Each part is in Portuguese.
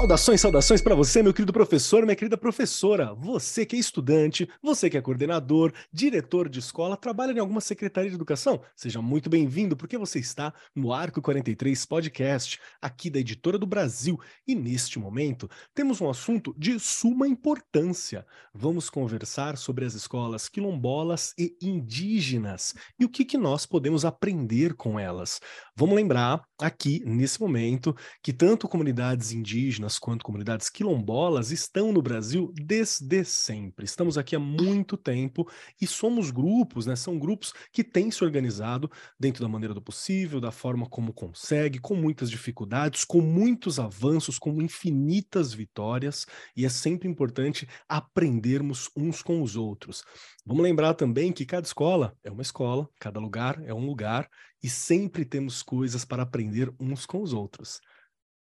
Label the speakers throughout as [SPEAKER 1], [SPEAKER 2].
[SPEAKER 1] Saudações, saudações para você, meu querido professor, minha querida professora. Você que é estudante, você que é coordenador, diretor de escola, trabalha em alguma secretaria de educação? Seja muito bem-vindo, porque você está no Arco 43 Podcast, aqui da Editora do Brasil. E neste momento, temos um assunto de suma importância. Vamos conversar sobre as escolas quilombolas e indígenas e o que, que nós podemos aprender com elas. Vamos lembrar aqui, nesse momento, que tanto comunidades indígenas quanto comunidades quilombolas estão no Brasil desde sempre. Estamos aqui há muito tempo e somos grupos, né? São grupos que têm se organizado dentro da maneira do possível, da forma como consegue, com muitas dificuldades, com muitos avanços, com infinitas vitórias, e é sempre importante aprendermos uns com os outros. Vamos lembrar também que cada escola é uma escola, cada lugar é um lugar, e sempre temos coisas para aprender uns com os outros.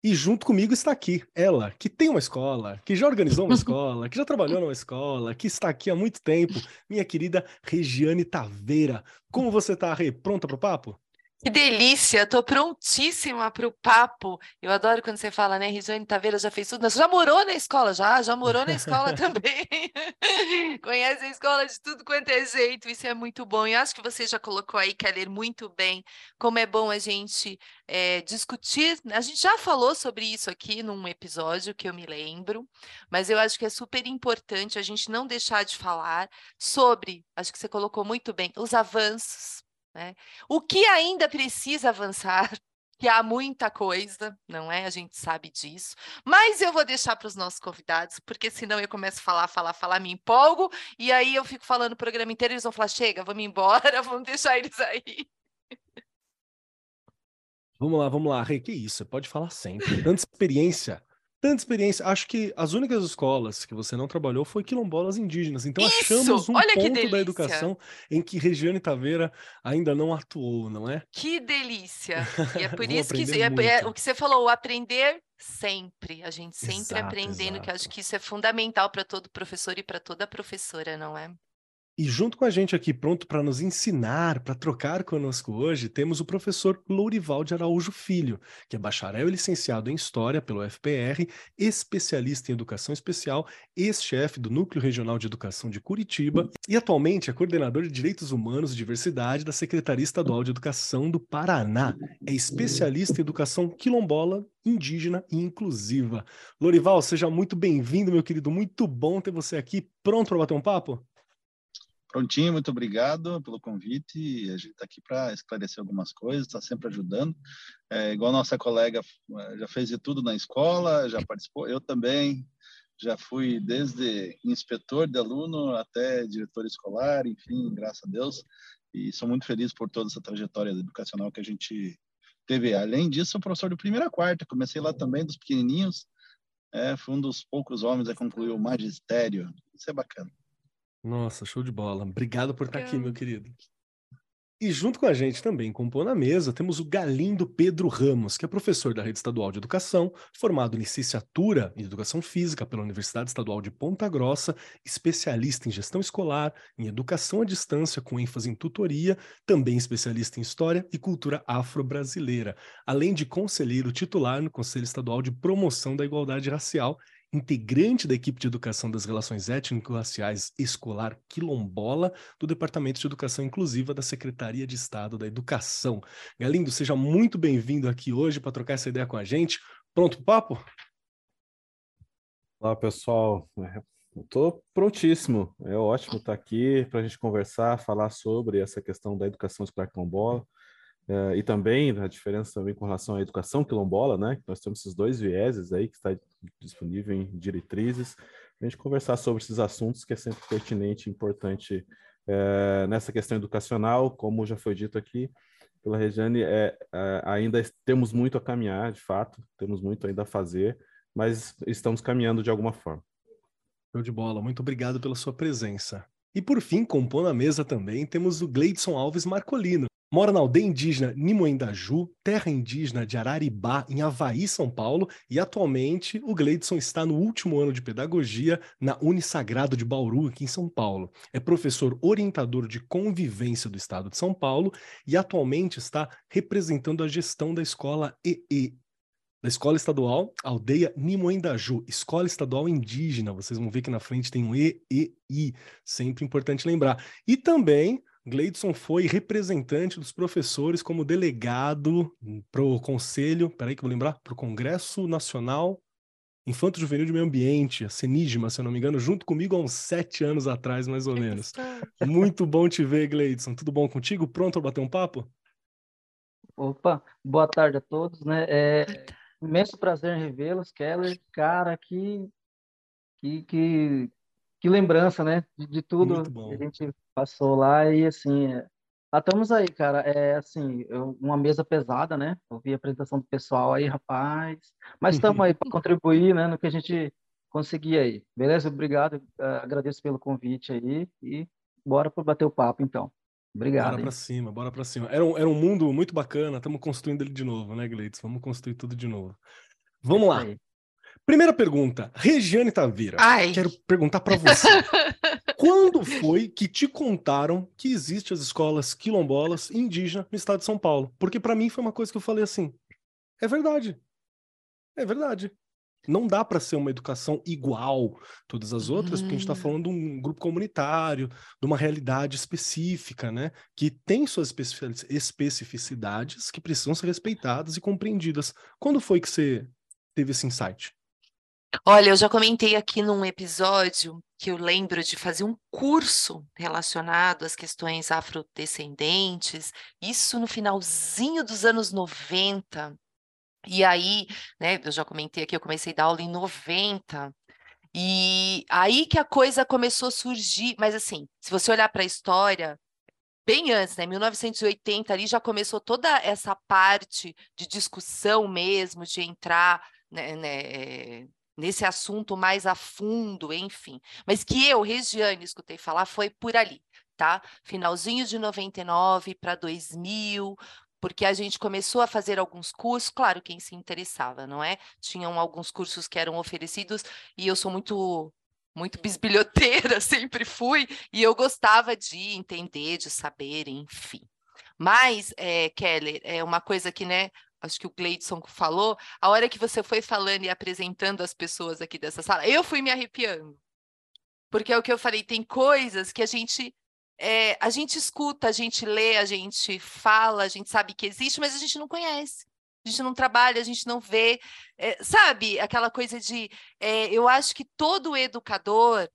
[SPEAKER 1] E junto comigo está aqui ela, que tem uma escola, que já organizou uma escola, que já trabalhou numa escola, que está aqui há muito tempo, minha querida Regiane Taveira. Como você está, Rê? Pronta para o papo?
[SPEAKER 2] Que delícia, tô prontíssima para o papo. Eu adoro quando você fala, né? Regiane Taveira já fez tudo. Você já morou na escola, já? Já morou na escola também. Conhece a escola de tudo quanto é jeito. Isso é muito bom. E acho que você já colocou aí, Keller, muito bem, como é bom a gente é, discutir. A gente já falou sobre isso aqui num episódio que eu me lembro, mas eu acho que é super importante a gente não deixar de falar sobre, acho que você colocou muito bem, os avanços né? O que ainda precisa avançar, que há muita coisa, não é? A gente sabe disso. Mas eu vou deixar para os nossos convidados, porque senão eu começo a falar, falar, falar, me empolgo, e aí eu fico falando o programa inteiro, eles vão falar: chega, vamos embora, vamos deixar eles aí.
[SPEAKER 1] Vamos lá, vamos lá, Rei, que isso? Pode falar sempre. Tanta experiência tanta experiência. Acho que as únicas escolas que você não trabalhou foi quilombolas indígenas. Então
[SPEAKER 2] Isso!
[SPEAKER 1] achamos um
[SPEAKER 2] Olha que
[SPEAKER 1] ponto da educação em que Regiane Taveira ainda não atuou, não é?
[SPEAKER 2] Que delícia! E é por isso que é- é o que você falou, o aprender sempre. A gente sempre
[SPEAKER 1] Exato,
[SPEAKER 2] aprendendo, que eu acho
[SPEAKER 1] exato.
[SPEAKER 2] que isso é fundamental para todo professor e para toda professora, não é?
[SPEAKER 1] E junto com a gente aqui, pronto para nos ensinar, para trocar conosco hoje, temos o professor Lourival de Araújo Filho, que é bacharel e licenciado em História pelo FPR, especialista em Educação Especial, ex-chefe do Núcleo Regional de Educação de Curitiba e atualmente é coordenador de Direitos Humanos e Diversidade da Secretaria Estadual de Educação do Paraná. É especialista em Educação quilombola, indígena e inclusiva. Lourival, seja muito bem-vindo, meu querido. Muito bom ter você aqui. Pronto para bater um papo?
[SPEAKER 3] Prontinho, muito obrigado pelo convite. A gente está aqui para esclarecer algumas coisas, está sempre ajudando. É, igual nossa colega eh, já fez de tudo na escola, já participou, eu também. Já fui desde inspetor de aluno até diretor escolar, enfim, graças a Deus. E sou muito feliz por toda essa trajetória educacional que a gente teve. Além disso, sou professor do primeira a quarta. Comecei lá também dos pequenininhos. É, fui um dos poucos homens a concluir o magistério. Isso é bacana.
[SPEAKER 1] Nossa, show de bola. Obrigado por estar aqui,
[SPEAKER 2] Legal.
[SPEAKER 1] meu querido. E junto com a gente também, compor na mesa, temos o Galindo Pedro Ramos, que é professor da Rede Estadual de Educação, formado em licenciatura em Educação Física pela Universidade Estadual de Ponta Grossa, especialista em gestão escolar, em educação à distância com ênfase em tutoria, também especialista em história e cultura afro-brasileira, além de conselheiro titular no Conselho Estadual de Promoção da Igualdade Racial integrante da equipe de educação das relações étnico-raciais escolar quilombola do Departamento de Educação Inclusiva da Secretaria de Estado da Educação. Galindo, seja muito bem-vindo aqui hoje para trocar essa ideia com a gente. Pronto pro papo?
[SPEAKER 4] Olá, pessoal. Estou prontíssimo. É ótimo estar aqui para a gente conversar, falar sobre essa questão da educação escolar quilombola eh, e também a diferença também com relação à educação quilombola, né? Nós temos esses dois vieses aí que está disponível em diretrizes. A gente conversar sobre esses assuntos que é sempre pertinente e importante eh, nessa questão educacional, como já foi dito aqui pela Regiane, é, é, ainda temos muito a caminhar, de fato, temos muito ainda a fazer, mas estamos caminhando de alguma forma.
[SPEAKER 1] Show de bola, muito obrigado pela sua presença. E por fim, compondo a mesa também, temos o Gleidson Alves Marcolino, Mora na aldeia indígena Nimoendaju, terra indígena de Araribá, em Havaí, São Paulo, e atualmente o Gleidson está no último ano de pedagogia na Unisagrado de Bauru, aqui em São Paulo. É professor orientador de convivência do estado de São Paulo e atualmente está representando a gestão da escola EE, da Escola Estadual Aldeia Nimoendaju, Escola Estadual Indígena. Vocês vão ver que na frente tem um E, E, I, sempre importante lembrar. E também Gleidson foi representante dos professores como delegado para o Conselho, peraí que eu vou lembrar, para o Congresso Nacional Infanto Juvenil de Meio Ambiente, a Senigma, se eu não me engano, junto comigo há uns sete anos atrás, mais ou menos. Muito bom te ver, Gleidson. Tudo bom contigo? Pronto para bater um papo?
[SPEAKER 5] Opa, boa tarde a todos, né? É imenso prazer em revê-los, Keller. Cara, que, que, que, que lembrança, né? De, de tudo que a gente passou lá e assim, é... lá estamos aí, cara. É assim, eu, uma mesa pesada, né? Ouvi a apresentação do pessoal aí, rapaz. Mas estamos aí para contribuir, né, no que a gente conseguir aí. Beleza? Obrigado. Uh, agradeço pelo convite aí e bora para bater o papo então. Obrigado.
[SPEAKER 1] Bora para cima, bora para cima. Era um, era um mundo muito bacana, estamos construindo ele de novo, né, Gleides? Vamos construir tudo de novo. Vamos é lá. Aí. Primeira pergunta, Regiane Taveira. Ai. Quero perguntar para você. Quando foi que te contaram que existem as escolas quilombolas indígenas no estado de São Paulo? Porque para mim foi uma coisa que eu falei assim: é verdade. É verdade. Não dá para ser uma educação igual todas as outras, porque a gente está hum. falando de um grupo comunitário, de uma realidade específica, né? Que tem suas especificidades que precisam ser respeitadas e compreendidas. Quando foi que você teve esse insight?
[SPEAKER 2] Olha, eu já comentei aqui num episódio que eu lembro de fazer um curso relacionado às questões afrodescendentes, isso no finalzinho dos anos 90. E aí, né, eu já comentei aqui, eu comecei a dar aula em 90. E aí que a coisa começou a surgir, mas assim, se você olhar para a história, bem antes, né, 1980 ali já começou toda essa parte de discussão mesmo, de entrar né, né, nesse assunto mais a fundo, enfim. Mas que eu, Regiane, escutei falar foi por ali, tá? Finalzinho de 99 para 2000, porque a gente começou a fazer alguns cursos, claro, quem se interessava, não é? Tinham alguns cursos que eram oferecidos e eu sou muito muito bisbilhoteira, sempre fui, e eu gostava de entender, de saber, enfim. Mas, é, Keller, é uma coisa que, né, acho que o Gleidson falou, a hora que você foi falando e apresentando as pessoas aqui dessa sala, eu fui me arrepiando. Porque é o que eu falei, tem coisas que a gente é, a gente escuta, a gente lê, a gente fala, a gente sabe que existe, mas a gente não conhece. A gente não trabalha, a gente não vê. É, sabe, aquela coisa de. É, eu acho que todo educador,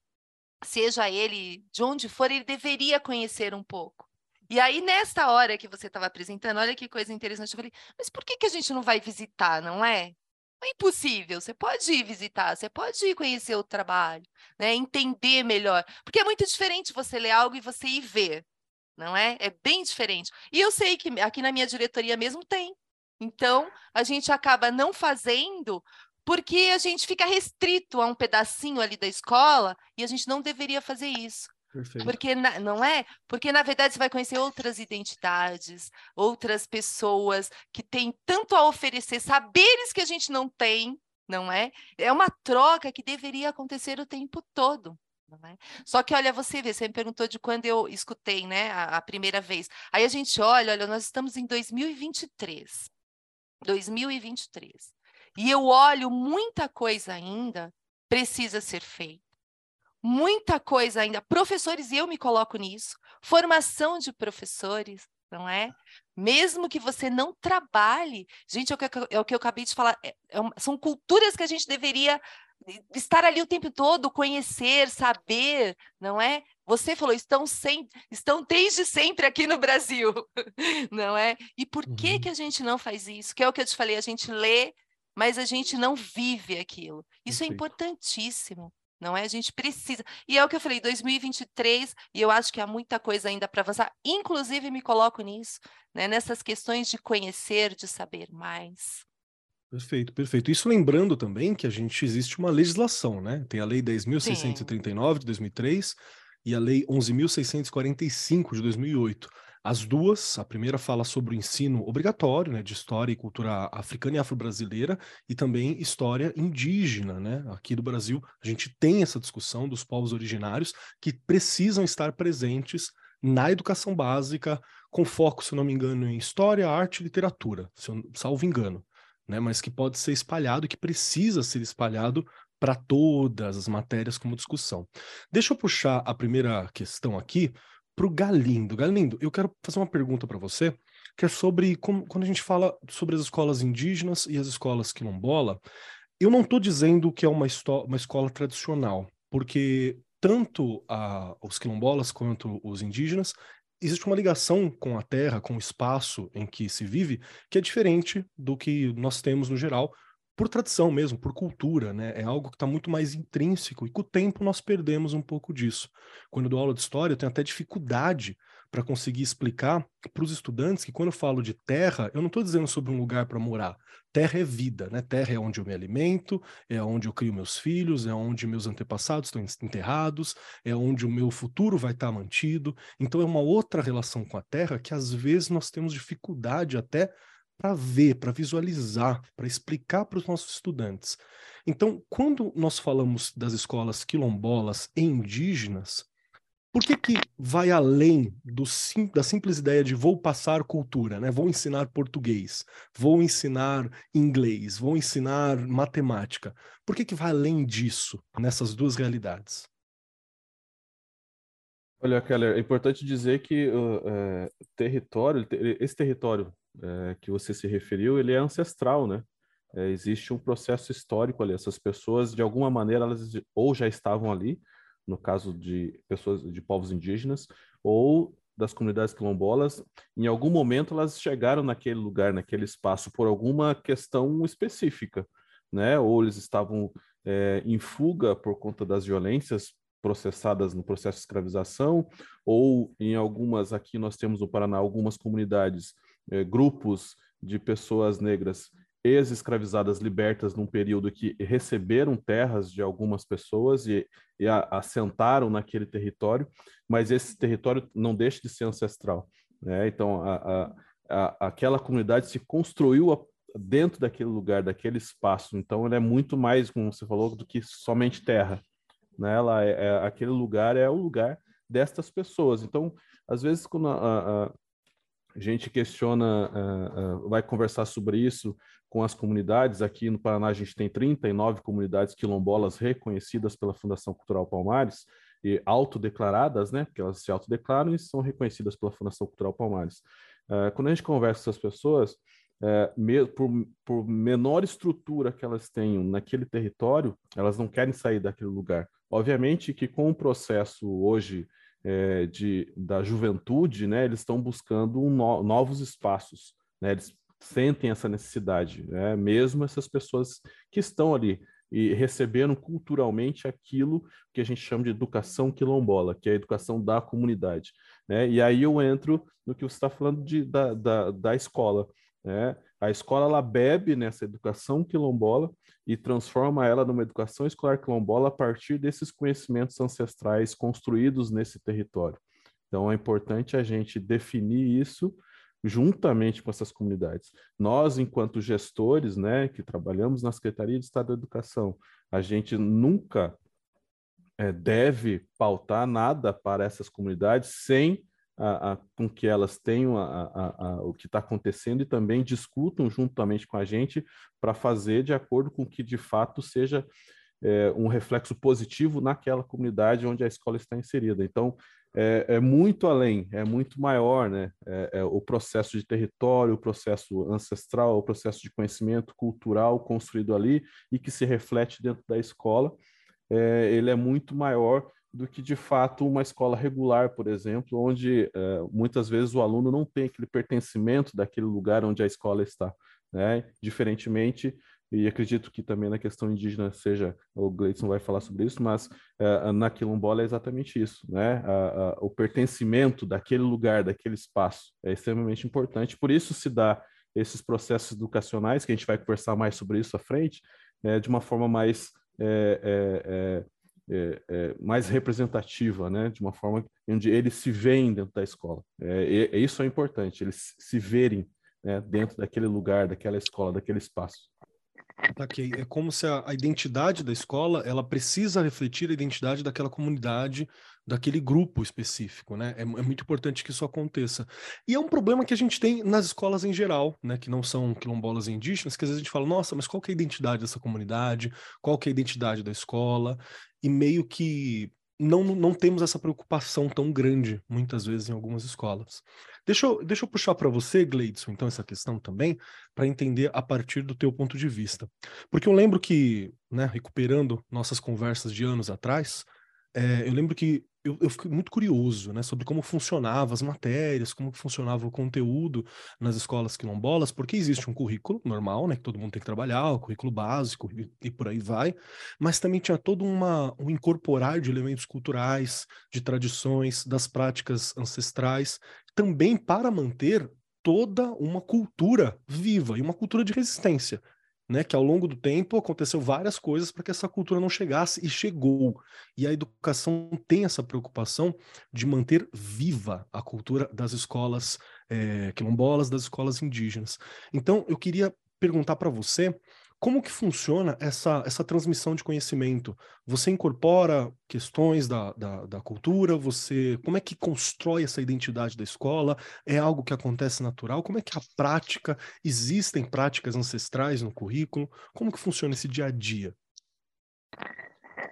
[SPEAKER 2] seja ele de onde for, ele deveria conhecer um pouco. E aí, nesta hora que você estava apresentando, olha que coisa interessante, eu falei, mas por que, que a gente não vai visitar, não é? É impossível, você pode ir visitar, você pode ir conhecer o trabalho, né? entender melhor. Porque é muito diferente você ler algo e você ir ver, não é? É bem diferente. E eu sei que aqui na minha diretoria mesmo tem. Então, a gente acaba não fazendo porque a gente fica restrito a um pedacinho ali da escola e a gente não deveria fazer isso. Perfeito. Porque na, não é? Porque na verdade você vai conhecer outras identidades, outras pessoas que têm tanto a oferecer, saberes que a gente não tem, não é? É uma troca que deveria acontecer o tempo todo. É? Só que olha, você vê, você me perguntou de quando eu escutei, né, a, a primeira vez. Aí a gente olha, olha, nós estamos em 2023. 2023. E eu olho muita coisa ainda precisa ser feita muita coisa ainda. Professores, e eu me coloco nisso, formação de professores, não é? Mesmo que você não trabalhe, gente, é o que, é o que eu acabei de falar, é, é são culturas que a gente deveria estar ali o tempo todo, conhecer, saber, não é? Você falou, estão, sem, estão desde sempre aqui no Brasil, não é? E por uhum. que, que a gente não faz isso? Que é o que eu te falei, a gente lê, mas a gente não vive aquilo. Isso é importantíssimo não é? A gente precisa. E é o que eu falei, 2023, e eu acho que há muita coisa ainda para avançar, inclusive me coloco nisso, né? nessas questões de conhecer, de saber mais.
[SPEAKER 1] Perfeito, perfeito. Isso lembrando também que a gente existe uma legislação, né? Tem a Lei 10.639 de 2003 e a Lei 11.645 de 2008. As duas, a primeira fala sobre o ensino obrigatório, né, de história e cultura africana e afro-brasileira, e também história indígena, né? Aqui do Brasil, a gente tem essa discussão dos povos originários que precisam estar presentes na educação básica, com foco, se não me engano, em história, arte e literatura, se eu, salvo engano, né? Mas que pode ser espalhado, que precisa ser espalhado para todas as matérias como discussão. Deixa eu puxar a primeira questão aqui, para o Galindo. Galindo, eu quero fazer uma pergunta para você, que é sobre como, quando a gente fala sobre as escolas indígenas e as escolas quilombola, eu não estou dizendo que é uma, uma escola tradicional, porque tanto a, os quilombolas quanto os indígenas existe uma ligação com a terra, com o espaço em que se vive, que é diferente do que nós temos no geral, por tradição mesmo, por cultura, né? É algo que está muito mais intrínseco e com o tempo nós perdemos um pouco disso. Quando eu dou aula de história, eu tenho até dificuldade para conseguir explicar para os estudantes que quando eu falo de terra, eu não estou dizendo sobre um lugar para morar. Terra é vida, né? Terra é onde eu me alimento, é onde eu crio meus filhos, é onde meus antepassados estão enterrados, é onde o meu futuro vai estar tá mantido. Então é uma outra relação com a terra que às vezes nós temos dificuldade até para ver, para visualizar, para explicar para os nossos estudantes. Então, quando nós falamos das escolas quilombolas e indígenas, por que, que vai além do sim, da simples ideia de vou passar cultura, né? vou ensinar português, vou ensinar inglês, vou ensinar matemática? Por que, que vai além disso, nessas duas realidades?
[SPEAKER 4] Olha, Keller, é importante dizer que uh, é, território, esse território é, que você se referiu, ele é ancestral, né? É, existe um processo histórico ali. Essas pessoas, de alguma maneira, elas ou já estavam ali, no caso de pessoas de povos indígenas, ou das comunidades quilombolas, em algum momento elas chegaram naquele lugar, naquele espaço, por alguma questão específica, né? Ou eles estavam é, em fuga por conta das violências processadas no processo de escravização, ou em algumas, aqui nós temos no Paraná, algumas comunidades é, grupos de pessoas negras ex-escravizadas libertas num período que receberam terras de algumas pessoas e, e a, assentaram naquele território, mas esse território não deixa de ser ancestral. Né? Então, a, a, aquela comunidade se construiu dentro daquele lugar, daquele espaço. Então, ele é muito mais, como você falou, do que somente terra. Né? Ela é, é aquele lugar é o lugar destas pessoas. Então, às vezes, quando a, a, gente questiona, uh, uh, vai conversar sobre isso com as comunidades. Aqui no Paraná, a gente tem 39 comunidades quilombolas reconhecidas pela Fundação Cultural Palmares e autodeclaradas, né? Porque elas se autodeclaram e são reconhecidas pela Fundação Cultural Palmares. Uh, quando a gente conversa com essas pessoas, me, por, por menor estrutura que elas tenham naquele território, elas não querem sair daquele lugar. Obviamente que com o processo hoje é, de, da juventude, né, eles estão buscando um no, novos espaços, né, eles sentem essa necessidade, né, mesmo essas pessoas que estão ali e receberam culturalmente aquilo que a gente chama de educação quilombola, que é a educação da comunidade. Né? E aí eu entro no que você está falando de, da, da, da escola. Né? A escola ela bebe nessa educação quilombola e transforma ela numa educação escolar quilombola a partir desses conhecimentos ancestrais construídos nesse território. Então é importante a gente definir isso juntamente com essas comunidades. Nós, enquanto gestores, né, que trabalhamos na Secretaria de Estado da Educação, a gente nunca é, deve pautar nada para essas comunidades sem a, a, com que elas tenham a, o que está acontecendo e também discutam juntamente com a gente para fazer de acordo com que de fato seja é, um reflexo positivo naquela comunidade onde a escola está inserida. Então, é, é muito além, é muito maior, né? É, é o processo de território, o processo ancestral, o processo de conhecimento cultural construído ali e que se reflete dentro da escola. É, ele é muito maior do que de fato uma escola regular, por exemplo, onde uh, muitas vezes o aluno não tem aquele pertencimento daquele lugar onde a escola está, né? Diferentemente, e acredito que também na questão indígena seja, o Gleidson vai falar sobre isso, mas uh, na quilombola é exatamente isso, né? o pertencimento daquele lugar, daquele espaço é extremamente importante, por isso se dá esses processos educacionais, que a gente vai conversar mais sobre isso à frente, né? de uma forma mais é, é, é, é, mais representativa, né? De uma forma onde eles se veem dentro da escola. É, é isso é importante, eles se verem né, dentro daquele lugar, daquela escola, daquele espaço.
[SPEAKER 1] Ok, é como se a, a, identidade da escola ela precisa refletir a identidade daquela comunidade, daquele grupo específico, né? É, é, muito importante que isso aconteça. E é um problema que a gente tem nas escolas em geral, né? Que não são quilombolas indígenas, que às vezes a gente fala, nossa, mas qual que é a identidade dessa comunidade? Qual que é a identidade da escola? E meio que não, não temos essa preocupação tão grande, muitas vezes, em algumas escolas. Deixa eu, deixa eu puxar para você, Gleidson, então, essa questão também, para entender a partir do teu ponto de vista. Porque eu lembro que, né, recuperando nossas conversas de anos atrás, é, eu lembro que eu, eu fiquei muito curioso, né, sobre como funcionavam as matérias, como funcionava o conteúdo nas escolas quilombolas, porque existe um currículo normal, né, que todo mundo tem que trabalhar, o currículo básico e, e por aí vai, mas também tinha todo uma, um incorporar de elementos culturais, de tradições, das práticas ancestrais, também para manter toda uma cultura viva e uma cultura de resistência né, que ao longo do tempo aconteceu várias coisas para que essa cultura não chegasse e chegou. E a educação tem essa preocupação de manter viva a cultura das escolas é, quilombolas, das escolas indígenas. Então, eu queria perguntar para você como que funciona essa, essa transmissão de conhecimento? Você incorpora questões da, da, da, cultura? Você como é que constrói essa identidade da escola? É algo que acontece natural? Como é que a prática? Existem práticas ancestrais no currículo? Como que funciona esse dia a dia?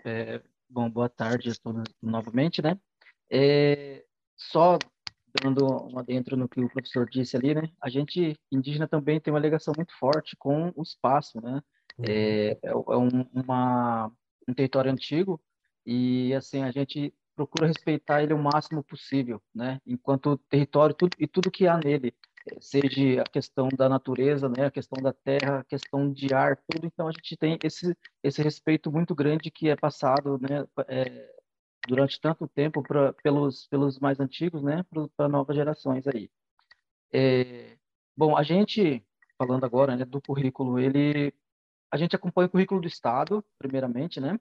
[SPEAKER 5] É, bom, boa tarde a todos novamente, né? É, só dando uma dentro no que o professor disse ali, né? A gente indígena também tem uma ligação muito forte com o espaço, né? Uhum. É, é, é um, uma, um território antigo e assim a gente procura respeitar ele o máximo possível, né? Enquanto território tudo, e tudo que há nele, é, seja a questão da natureza, né? A questão da terra, a questão de ar, tudo. Então a gente tem esse esse respeito muito grande que é passado, né? É, durante tanto tempo pra, pelos, pelos mais antigos, né, para novas gerações aí. É, bom, a gente, falando agora né, do currículo, ele, a gente acompanha o currículo do Estado, primeiramente, né,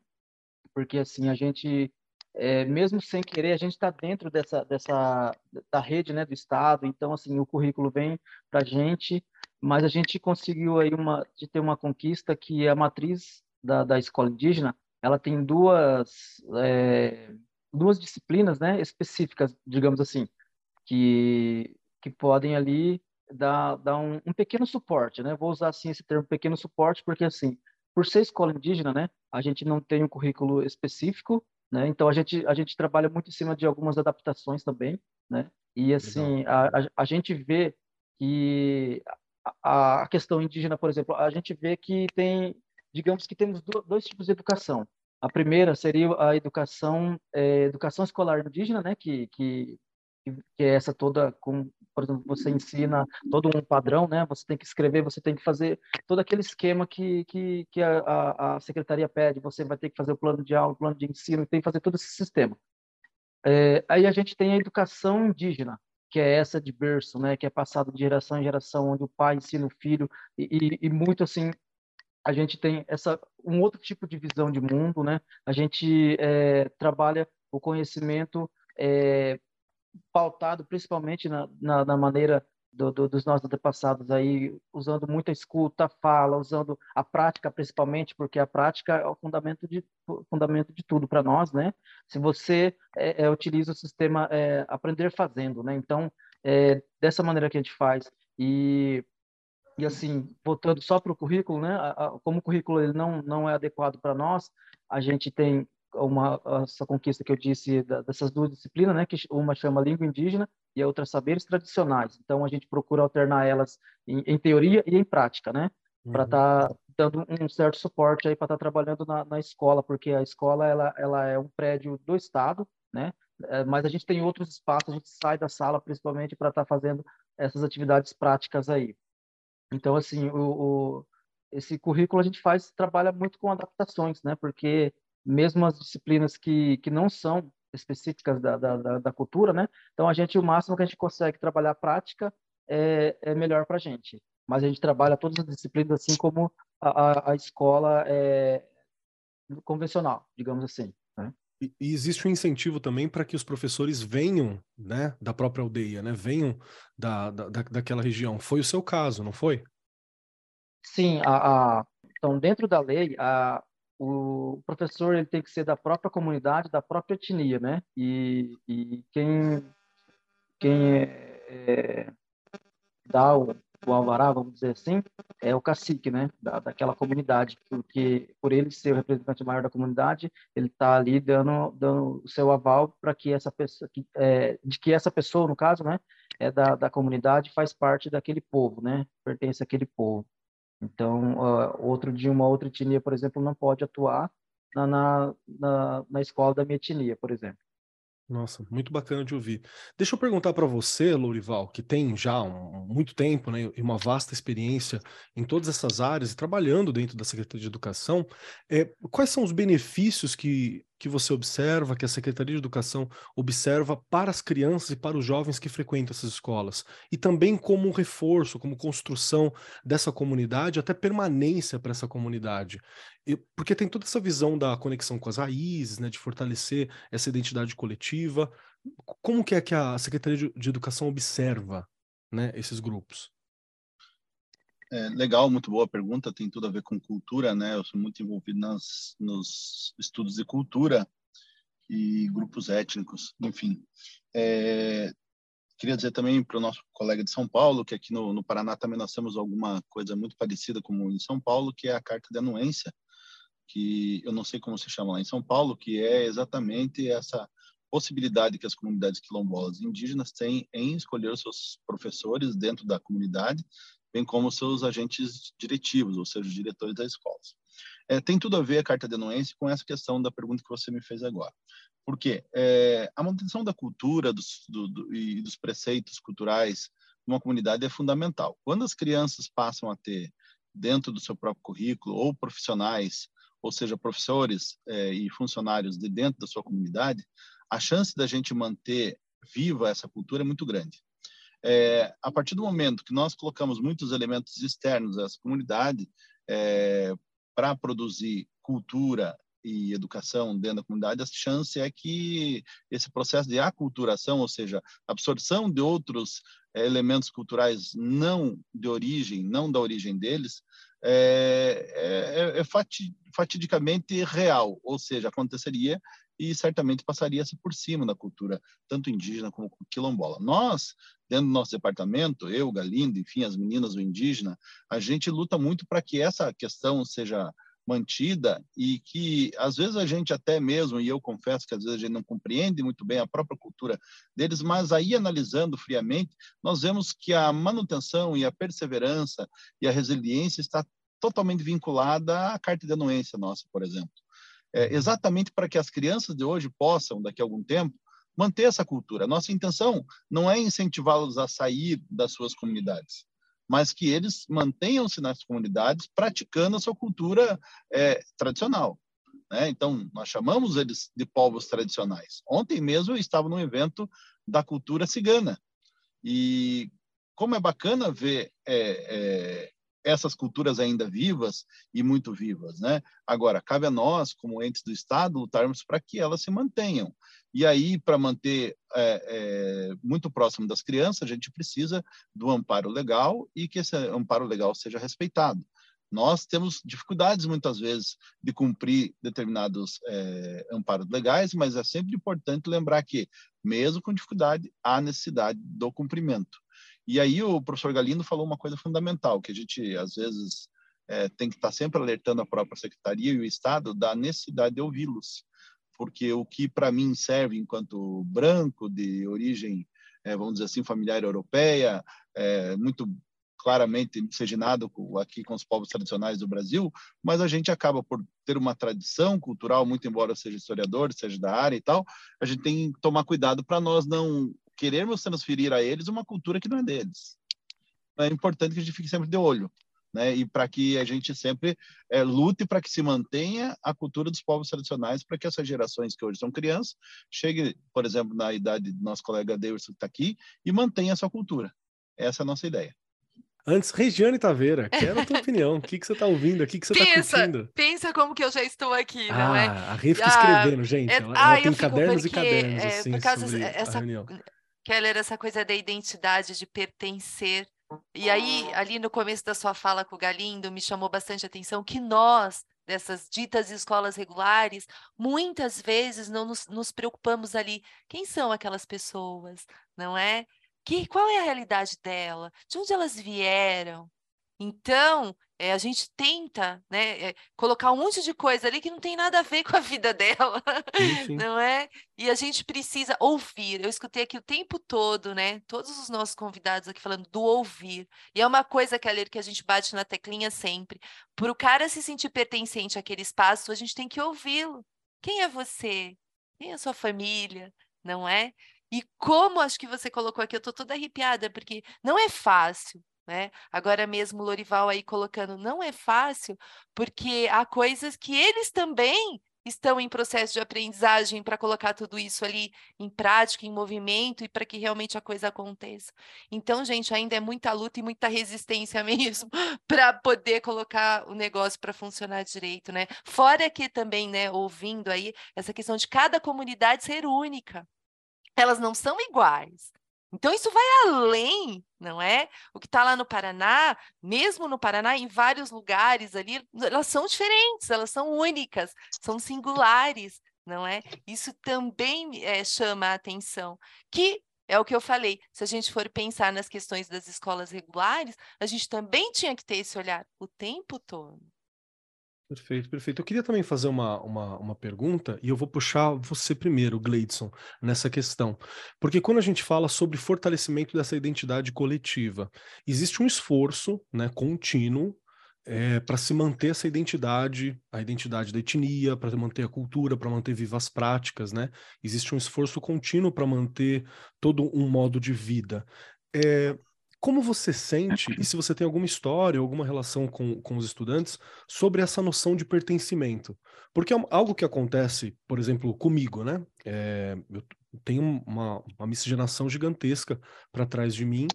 [SPEAKER 5] porque assim, a gente, é, mesmo sem querer, a gente está dentro dessa, dessa, da rede, né, do Estado, então, assim, o currículo vem para a gente, mas a gente conseguiu aí uma, de ter uma conquista que a matriz da, da escola indígena, ela tem duas, é, duas disciplinas né, específicas, digamos assim, que, que podem ali dar, dar um, um pequeno suporte. Né? Vou usar assim esse termo pequeno suporte, porque assim, por ser escola indígena, né, a gente não tem um currículo específico, né? Então a gente a gente trabalha muito em cima de algumas adaptações também, né? E assim a, a, a, gente vê que a, a, questão indígena, por exemplo, a gente vê que tem digamos que temos dois tipos de educação. A primeira seria a educação, é, educação escolar indígena, né, que, que, que é essa toda, com, por exemplo, você ensina todo um padrão, né, você tem que escrever, você tem que fazer todo aquele esquema que, que, que a, a secretaria pede, você vai ter que fazer o plano de aula, o plano de ensino, tem que fazer todo esse sistema. É, aí a gente tem a educação indígena, que é essa de berço, né, que é passado de geração em geração, onde o pai ensina o filho e, e, e muito assim a gente tem essa um outro tipo de visão de mundo, né? A gente é, trabalha o conhecimento é, pautado principalmente na, na, na maneira do, do, dos nossos antepassados aí, usando muita escuta, fala, usando a prática principalmente, porque a prática é o fundamento de, fundamento de tudo para nós, né? Se você é, utiliza o sistema aprender fazendo, né? Então, dessa maneira que a gente faz. E e assim, voltando só para o currículo, né? como o currículo ele não não é adequado para nós, a gente tem uma essa conquista que eu disse dessas duas disciplinas, né? Que uma chama língua indígena e a outra saberes tradicionais. Então a gente procura alternar elas em, em teoria e em prática, né? Para estar uhum. tá dando um certo suporte aí para estar tá trabalhando na, na escola, porque a escola ela ela é um prédio do estado, né? É, mas a gente tem outros espaços, a gente sai da sala principalmente para estar tá fazendo essas atividades práticas aí. Então, assim, o, o, esse currículo a gente faz, trabalha muito com adaptações, né? Porque mesmo as disciplinas que, que não são específicas da, da, da cultura, né? Então, a gente, o máximo que a gente consegue trabalhar prática é, é melhor para a gente. Mas a gente trabalha todas as disciplinas assim como a, a, a escola é, convencional, digamos assim. Né?
[SPEAKER 1] E, existe um incentivo também para que os professores venham né, da própria aldeia, né? venham da, da, daquela região. Foi o seu caso, não foi?
[SPEAKER 5] Sim, a, a, então dentro da lei, a, o professor ele tem que ser da própria comunidade, da própria etnia, né? E, e quem, quem é, é, dá o, o alvará, vamos dizer assim, é o cacique, né? Da, daquela comunidade, porque por ele ser o representante maior da comunidade, ele está ali dando, dando o seu aval para que essa pessoa, que, é, de que essa pessoa, no caso, né? É da, da comunidade, faz parte daquele povo, né? Pertence àquele povo. Então, uh, outro de uma outra etnia, por exemplo, não pode atuar na, na, na, na escola da minha etnia, por exemplo.
[SPEAKER 1] Nossa, muito bacana de ouvir. Deixa eu perguntar para você, Lourival, que tem já um, muito tempo né, e uma vasta experiência em todas essas áreas e trabalhando dentro da Secretaria de Educação, é, quais são os benefícios que que você observa, que a Secretaria de Educação observa para as crianças e para os jovens que frequentam essas escolas? E também como reforço, como construção dessa comunidade, até permanência para essa comunidade. E, porque tem toda essa visão da conexão com as raízes, né, de fortalecer essa identidade coletiva. Como que é que a Secretaria de Educação observa né, esses grupos?
[SPEAKER 3] É, legal, muito boa pergunta. Tem tudo a ver com cultura, né? Eu sou muito envolvido nas, nos estudos de cultura e grupos étnicos, enfim. É, queria dizer também para o nosso colega de São Paulo que aqui no, no, Paraná também nós temos alguma coisa muito parecida como em São Paulo, que é a carta de anuência, que eu não sei como se chama lá em São Paulo, que é exatamente essa possibilidade que as comunidades quilombolas indígenas têm em escolher seus professores dentro da comunidade bem como seus agentes diretivos, ou seja, os diretores das escolas. É, tem tudo a ver a carta de anuência com essa questão da pergunta que você me fez agora. Por quê? É, a manutenção da cultura dos, do, do, e dos preceitos culturais de uma comunidade é fundamental. Quando as crianças passam a ter, dentro do seu próprio currículo, ou profissionais, ou seja, professores é, e funcionários de dentro da sua comunidade, a chance da gente manter viva essa cultura é muito grande. É, a partir do momento que nós colocamos muitos elementos externos a essa comunidade é, para produzir cultura e educação dentro da comunidade, a chance é que esse processo de aculturação, ou seja, absorção de outros é, elementos culturais não de origem, não da origem deles, é, é, é fatidicamente real, ou seja, aconteceria e certamente passaria-se por cima da cultura, tanto indígena como quilombola. Nós, dentro do nosso departamento, eu, Galindo, enfim, as meninas do indígena, a gente luta muito para que essa questão seja mantida e que às vezes a gente até mesmo, e eu confesso que às vezes a gente não compreende muito bem a própria cultura deles, mas aí analisando friamente, nós vemos que a manutenção e a perseverança e a resiliência está totalmente vinculada à carta de anuência nossa, por exemplo é, exatamente para que as crianças de hoje possam, daqui a algum tempo, manter essa cultura. Nossa intenção não é incentivá-los a sair das suas comunidades, mas que eles mantenham-se nas comunidades praticando a sua cultura é, tradicional. Né? Então, nós chamamos eles de povos tradicionais. Ontem mesmo eu estava num evento da cultura cigana. E como é bacana ver é, é, essas culturas ainda vivas e muito vivas, né? Agora, cabe a nós, como entes do Estado, lutarmos para que elas se mantenham. E aí, para manter é, é, muito próximo das crianças, a gente precisa do amparo legal e que esse amparo legal seja respeitado. Nós temos dificuldades, muitas vezes, de cumprir determinados é, amparos legais, mas é sempre importante lembrar que, mesmo com dificuldade, há necessidade do cumprimento. E aí o professor Galindo falou uma coisa fundamental, que a gente, às vezes, é, tem que estar sempre alertando a própria secretaria e o Estado da necessidade de ouvi-los. Porque o que, para mim, serve enquanto branco, de origem, é, vamos dizer assim, familiar europeia, é, muito claramente miscigenado aqui com os povos tradicionais do Brasil, mas a gente acaba por ter uma tradição cultural, muito embora seja historiador, seja da área e tal, a gente tem que tomar cuidado para nós não querermos transferir a eles uma cultura que não é deles. É importante que a gente fique sempre de olho, né? E para que a gente sempre é, lute para que se mantenha a cultura dos povos tradicionais, para que essas gerações que hoje são crianças cheguem, por exemplo, na idade do nosso colega Davidson que está aqui e mantenha a sua cultura. Essa é a nossa ideia.
[SPEAKER 1] Antes, Regiane Taveira, quero a tua opinião. O que, que você está ouvindo? O que, que você está curtindo?
[SPEAKER 2] Pensa como que eu já estou aqui, não é?
[SPEAKER 1] Ah, a Rê fica escrevendo, gente.
[SPEAKER 2] É,
[SPEAKER 1] ela,
[SPEAKER 2] ah,
[SPEAKER 1] ela tem cadernos
[SPEAKER 2] porque,
[SPEAKER 1] e cadernos,
[SPEAKER 2] é,
[SPEAKER 1] assim,
[SPEAKER 2] por causa
[SPEAKER 1] sobre
[SPEAKER 2] essa,
[SPEAKER 1] a reunião.
[SPEAKER 2] Keller, essa coisa da identidade, de pertencer. E aí, ali no começo da sua fala com o Galindo, me chamou bastante atenção que nós, dessas ditas escolas regulares, muitas vezes não nos, nos preocupamos ali. Quem são aquelas pessoas, não é? Que, qual é a realidade dela? De onde elas vieram? Então, é, a gente tenta né, é, colocar um monte de coisa ali que não tem nada a ver com a vida dela, sim, sim. não é? E a gente precisa ouvir. Eu escutei aqui o tempo todo, né? Todos os nossos convidados aqui falando do ouvir. E é uma coisa, Keller, que a gente bate na teclinha sempre. Para o cara se sentir pertencente àquele espaço, a gente tem que ouvi-lo. Quem é você? Quem é a sua família? Não é? E como acho que você colocou aqui, eu estou toda arrepiada, porque não é fácil. Né? Agora mesmo, Lorival aí colocando, não é fácil, porque há coisas que eles também estão em processo de aprendizagem para colocar tudo isso ali em prática, em movimento e para que realmente a coisa aconteça. Então, gente, ainda é muita luta e muita resistência mesmo para poder colocar o negócio para funcionar direito, né? Fora que também, né, ouvindo aí essa questão de cada comunidade ser única. Elas não são iguais. Então, isso vai além, não é? O que está lá no Paraná, mesmo no Paraná, em vários lugares ali, elas são diferentes, elas são únicas, são singulares, não é? Isso também é, chama a atenção. Que é o que eu falei, se a gente for pensar nas questões das escolas regulares, a gente também tinha que ter esse olhar o tempo todo.
[SPEAKER 1] Perfeito, perfeito. Eu queria também fazer uma, uma, uma pergunta, e eu vou puxar você primeiro, Gleidson, nessa questão. Porque quando a gente fala sobre fortalecimento dessa identidade coletiva, existe um esforço né, contínuo é, para se manter essa identidade, a identidade da etnia, para manter a cultura, para manter vivas práticas, né? Existe um esforço contínuo para manter todo um modo de vida. É, como você sente, e se você tem alguma história, alguma relação com, com os estudantes, sobre essa noção de pertencimento? Porque é algo que acontece, por exemplo, comigo, né? É, eu tenho uma, uma miscigenação gigantesca para trás de mim,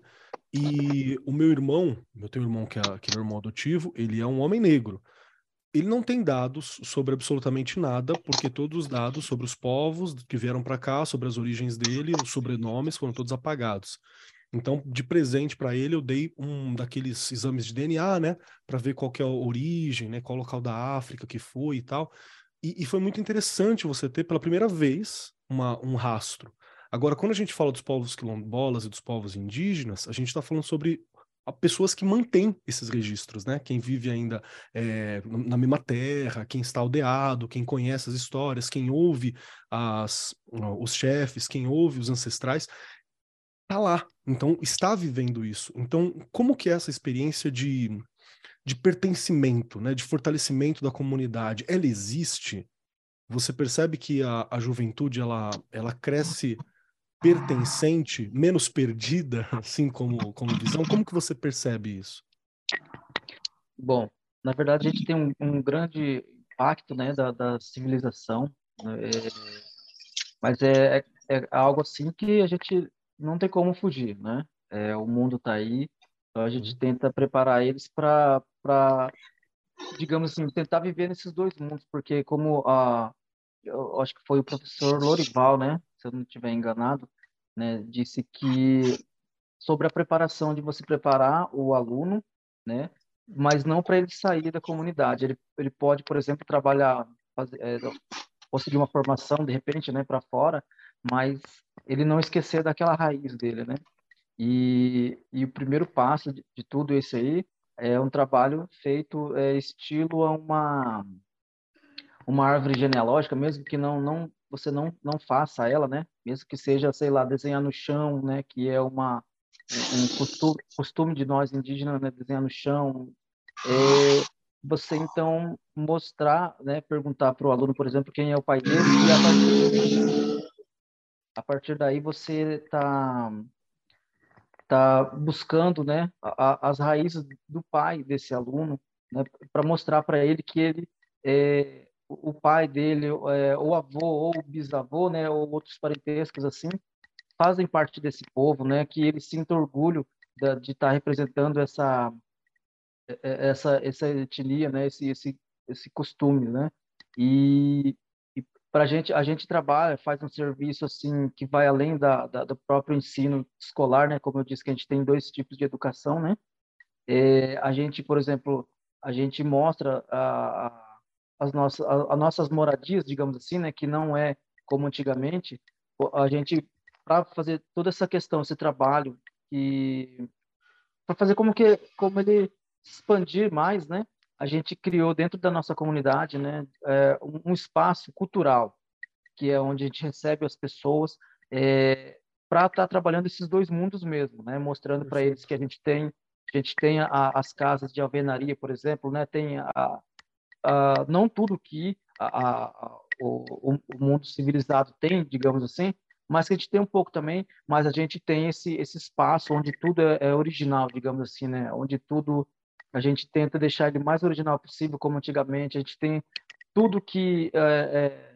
[SPEAKER 1] e o meu irmão, eu tenho um irmão que é, que é meu irmão adotivo, ele é um homem negro. Ele não tem dados sobre absolutamente nada, porque todos os dados sobre os povos que vieram para cá, sobre as origens dele, os sobrenomes foram todos apagados. Então, de presente para ele, eu dei um daqueles exames de DNA, né, para ver qual que é a origem, né, qual local da África que foi e tal. E, e foi muito interessante você ter pela primeira vez uma, um rastro. Agora, quando a gente fala dos povos quilombolas e dos povos indígenas, a gente está falando sobre pessoas que mantêm esses registros, né? Quem vive ainda é, na mesma terra, quem está aldeado, quem conhece as histórias, quem ouve as, os chefes, quem ouve os ancestrais tá lá, então está vivendo isso. Então, como que é essa experiência de, de pertencimento, né, de fortalecimento da comunidade? Ela existe? Você percebe que a, a juventude ela, ela cresce pertencente, menos perdida, assim como, como visão? Como que você percebe isso?
[SPEAKER 5] Bom, na verdade a gente tem um, um grande impacto né, da, da civilização, né, é, mas é, é, é algo assim que a gente não tem como fugir, né? É, o mundo está aí, então a gente uhum. tenta preparar eles para, digamos assim, tentar viver nesses dois mundos, porque como a, eu acho que foi o professor Lorival, né? Se eu não estiver enganado, né? Disse que sobre a preparação de você preparar o aluno, né? Mas não para ele sair da comunidade. Ele, ele pode, por exemplo, trabalhar, fazer, é, conseguir uma formação de repente, né, para fora, mas ele não esquecer daquela raiz dele, né? E, e o primeiro passo de, de tudo isso aí é um trabalho feito é, estilo a uma uma árvore genealógica, mesmo que não não você não não faça ela, né? Mesmo que seja, sei lá, desenhar no chão, né? Que é uma um costume, costume de nós indígenas, né? Desenhar no chão. É, você então mostrar, né? Perguntar para o aluno, por exemplo, quem é o pai dele e a partir a partir daí você está tá buscando né, a, as raízes do pai desse aluno, né, para mostrar para ele que ele é, o pai dele, é, ou avô, ou bisavô, né, ou outros parentescos assim, fazem parte desse povo, né, que ele sinta orgulho de estar tá representando essa é, é, essa essa etnia, né, esse, esse esse costume, né? E para a gente, a gente trabalha, faz um serviço assim que vai além da, da, do próprio ensino escolar, né? Como eu disse que a gente tem dois tipos de educação, né? É, a gente, por exemplo, a gente mostra a, a, as nossas, a, as nossas moradias, digamos assim, né? Que não é como antigamente. A gente para fazer toda essa questão, esse trabalho e para fazer como que como ele expandir mais, né? A gente criou dentro da nossa comunidade, né, é, um, espaço cultural que é onde a gente recebe as pessoas é, para estar tá trabalhando esses dois mundos mesmo, né? Mostrando para eles que a gente tem a gente tem a, as casas de alvenaria, por exemplo, né? Tem a, a não tudo que a, o, o mundo civilizado tem, digamos assim, mas que a gente tem um pouco também, mas a gente tem esse esse espaço onde tudo é, é, original, digamos assim, né? Onde tudo a gente tenta deixar ele mais original possível, como antigamente. A gente tem tudo que é, é,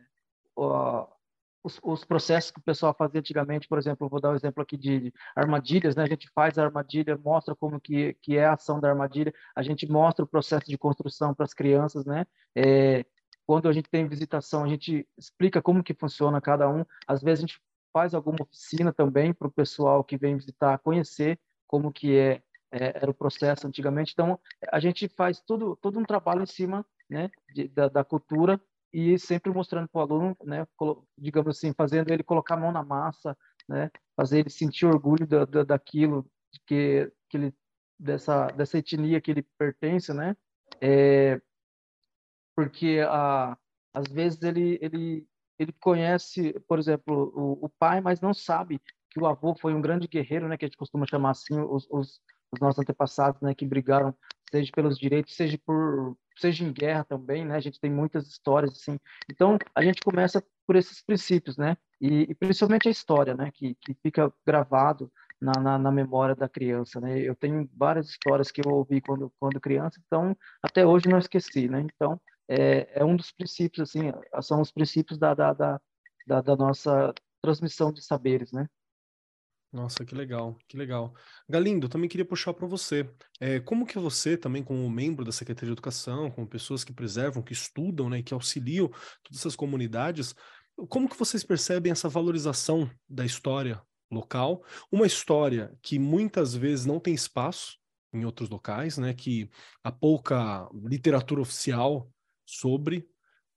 [SPEAKER 5] os, os, processos que o pessoal fazia antigamente, por exemplo, vou dar um exemplo aqui de armadilhas, né? A gente faz a armadilha, mostra como que, que é a ação da armadilha, a gente mostra o processo de construção para as crianças, né? É, quando a gente tem visitação, a gente explica como que funciona cada um. Às vezes a gente faz alguma oficina também para o pessoal que vem visitar conhecer como que é, é, era o processo antigamente. Então, a gente faz tudo, todo um trabalho em cima né, de, da, da, cultura e sempre mostrando para o aluno, né, digamos assim, fazendo ele colocar a mão na massa, né, fazer ele sentir orgulho da, da, daquilo que, que ele, dessa, dessa etnia que ele pertence, né, é, porque a, às vezes ele, ele ele conhece, por exemplo, o, o, pai, mas não sabe que o avô foi um grande guerreiro, né, que a gente costuma chamar assim, os, os, os nossos antepassados, né, que brigaram, seja pelos direitos, seja por seja em guerra também, né? A gente tem muitas histórias assim. Então a gente começa por esses princípios, né? E, e principalmente a história, né? Que, que fica gravado na, na, na, memória da criança, né? Eu tenho várias histórias que eu ouvi quando quando criança, então até hoje não esqueci, né? Então é, é um dos princípios, assim, são os princípios da, da, da, da, da nossa transmissão de saberes, né?
[SPEAKER 1] Nossa, que legal, que legal. Galindo, também queria puxar para você. É, como que você, também como membro da Secretaria de Educação, como pessoas que preservam, que estudam, né, que auxiliam todas essas comunidades, como que vocês percebem essa valorização da história local? Uma história que muitas vezes não tem espaço em outros locais, né, que há pouca literatura oficial sobre,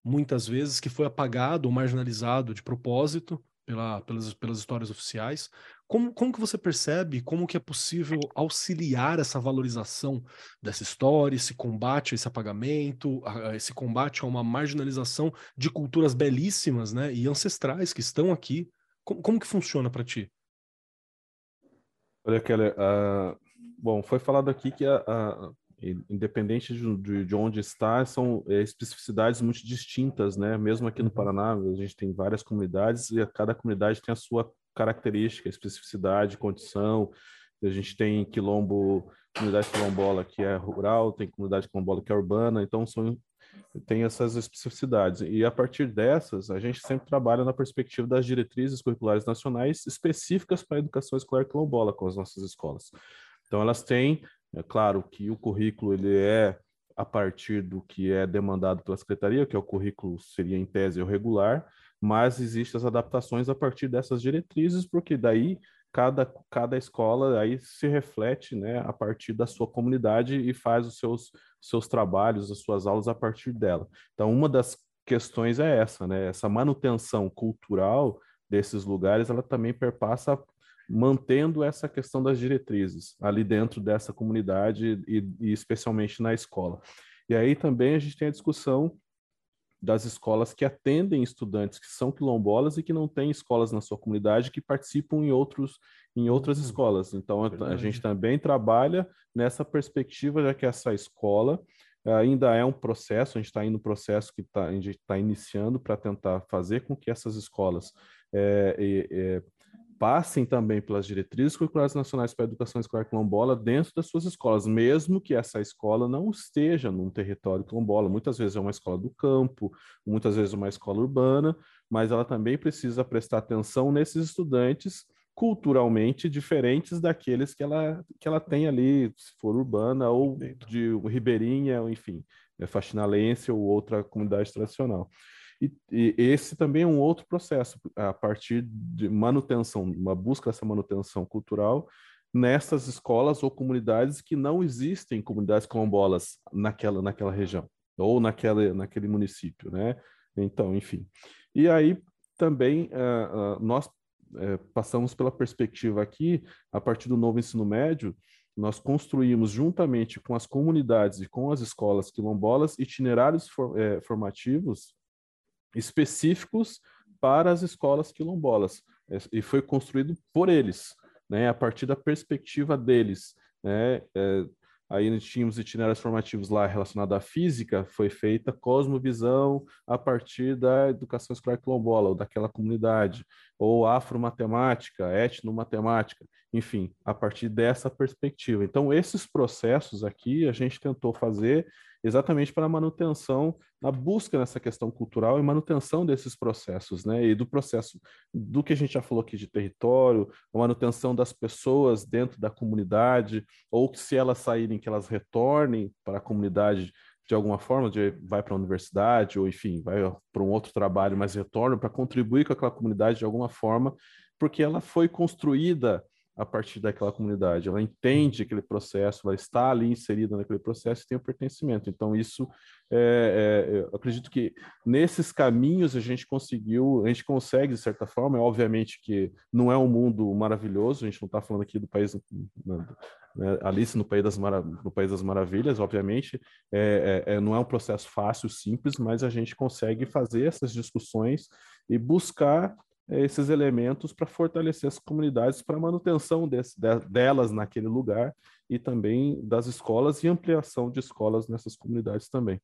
[SPEAKER 1] muitas vezes, que foi apagado ou marginalizado de propósito pela, pelas, pelas histórias oficiais. Como, como que você percebe como que é possível auxiliar essa valorização dessa história, esse combate a esse apagamento, a, esse combate a uma marginalização de culturas belíssimas né, e ancestrais que estão aqui? Como, como que funciona para ti?
[SPEAKER 4] Olha, Keller, uh, bom, foi falado aqui que a, a, independente de, de, onde está, são é, especificidades muito distintas, né? Mesmo aqui no uhum. Paraná, a gente tem várias comunidades e cada comunidade tem a sua característica, especificidade, condição. A gente tem quilombo, comunidade quilombola que é rural, tem comunidade quilombola que é urbana, então são tem essas especificidades. E a partir dessas, a gente sempre trabalha na perspectiva das diretrizes curriculares nacionais específicas para a educação escolar quilombola com as nossas escolas. Então, elas têm é claro que o currículo ele é a partir do que é demandado pela secretaria, que é o currículo seria em tese o regular, mas existem as adaptações a partir dessas diretrizes, porque daí cada, cada escola aí se reflete né, a partir da sua comunidade e faz os seus, seus trabalhos, as suas aulas a partir dela. Então, uma das questões é essa, né? Essa manutenção cultural desses lugares, ela também perpassa mantendo essa questão das diretrizes ali dentro dessa comunidade e, e, especialmente na escola. E aí também a gente tem a discussão das escolas que atendem estudantes que são quilombolas e que não têm escolas na sua comunidade que participam em outros em outras uhum. escolas. Então a, a gente também trabalha nessa perspectiva já que essa escola ainda é um processo, a gente está indo no processo que tá, a gente está iniciando para tentar fazer com que essas escolas é, é, passem também pelas diretrizes curriculares nacionais para a educação escolar quilombola dentro das suas escolas, mesmo que essa escola não esteja num território quilombola. Muitas vezes é uma escola do campo, muitas vezes uma escola urbana, mas ela também precisa prestar atenção nesses estudantes culturalmente diferentes daqueles que ela, que ela tem ali, se for urbana ou de ribeirinha, enfim. é, faxinalense ou outra comunidade tradicional. E, e, esse também é um outro processo, a partir de manutenção, uma busca dessa manutenção cultural nessas escolas ou comunidades que não existem comunidades quilombolas naquela, naquela região ou naquela, naquele município, né? Então, enfim. E aí também uh, uh, nós uh, passamos pela perspectiva aqui, a partir do novo ensino médio, nós construímos juntamente com as comunidades e com as escolas quilombolas itinerários for, formativos específicos para as escolas quilombolas e foi construído por eles, né, a partir da perspectiva deles, né, é, Aí nós tínhamos itinerários formativos lá relacionados à física, foi feita cosmovisão a partir da educação escolar quilombola, ou daquela comunidade, ou afromatemática, etnomatemática, enfim, a partir dessa perspectiva. Então, esses processos aqui a gente tentou fazer exatamente para manutenção, na busca nessa questão cultural e manutenção desses processos, né? E do processo do que a gente já falou aqui de território, a manutenção das pessoas dentro da comunidade, ou que se elas saírem, que elas retornem para a comunidade de alguma forma, de, vai para a universidade, ou enfim, vai para um outro trabalho, mas retorna para contribuir com aquela comunidade de alguma forma, porque ela foi construída a partir daquela comunidade, ela entende aquele processo, ela está ali inserida naquele processo e tem o pertencimento. Então, isso, é, é, acredito que nesses caminhos a gente conseguiu, a gente consegue, de certa forma, é obviamente que não é um mundo maravilhoso, a gente não está falando aqui do país, né, Alice no País das, no país das Maravilhas, obviamente, é, é, é, não é um processo fácil, simples, mas a gente consegue fazer essas discussões e buscar esses elementos para fortalecer as comunidades, para manutenção desse, de, delas naquele lugar e também das escolas e ampliação de escolas nessas comunidades também.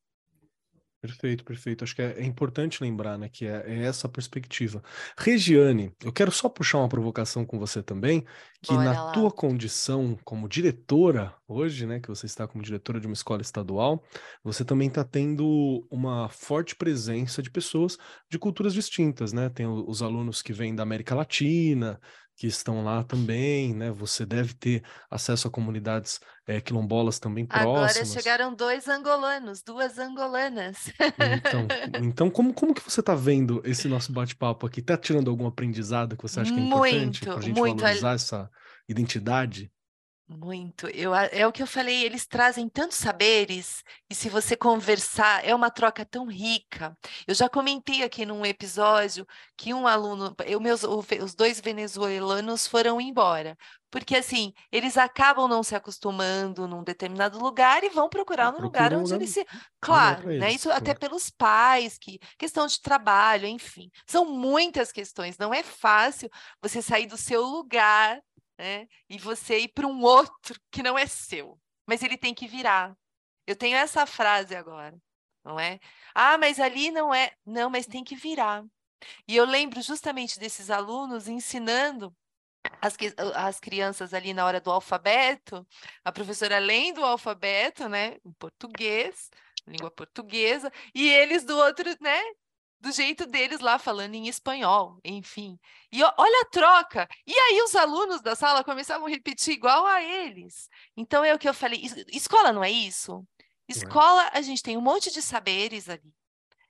[SPEAKER 1] Perfeito, perfeito. Acho que é, é importante lembrar, né, que é, é, essa perspectiva. Regiane, eu quero só puxar uma provocação com você também, que Bora na lá. tua condição como diretora hoje, né, que você está como diretora de uma escola estadual, você também está tendo uma forte presença de pessoas de culturas distintas, né? Tem os alunos que vêm da América Latina, que estão lá também, né? Você deve ter acesso a comunidades é, quilombolas também próximas.
[SPEAKER 2] Agora chegaram dois angolanos, duas angolanas.
[SPEAKER 1] Então, então como, como que você está vendo esse nosso bate-papo aqui? Está tirando algum aprendizado que você acha que é importante para a gente muito. valorizar essa identidade?
[SPEAKER 2] Muito. Eu, é o que eu falei, eles trazem tantos saberes, e se você conversar, é uma troca tão rica. Eu já comentei aqui num episódio que um aluno, eu, meus, os dois venezuelanos foram embora, porque assim, eles acabam não se acostumando num determinado lugar e vão procurar no lugar onde eles se. Claro, né? Isso até pelos pais, que questão de trabalho, enfim. São muitas questões. Não é fácil você sair do seu lugar né? E você ir para um outro que não é seu, mas ele tem que virar. Eu tenho essa frase agora, não é? Ah, mas ali não é. Não, mas tem que virar. E eu lembro justamente desses alunos ensinando as, as crianças ali na hora do alfabeto, a professora lendo o alfabeto, né, em português, língua portuguesa, e eles do outro, né, do jeito deles lá, falando em espanhol, enfim. E olha a troca! E aí os alunos da sala começavam a repetir igual a eles. Então é o que eu falei: escola não é isso? Escola, a gente tem um monte de saberes ali.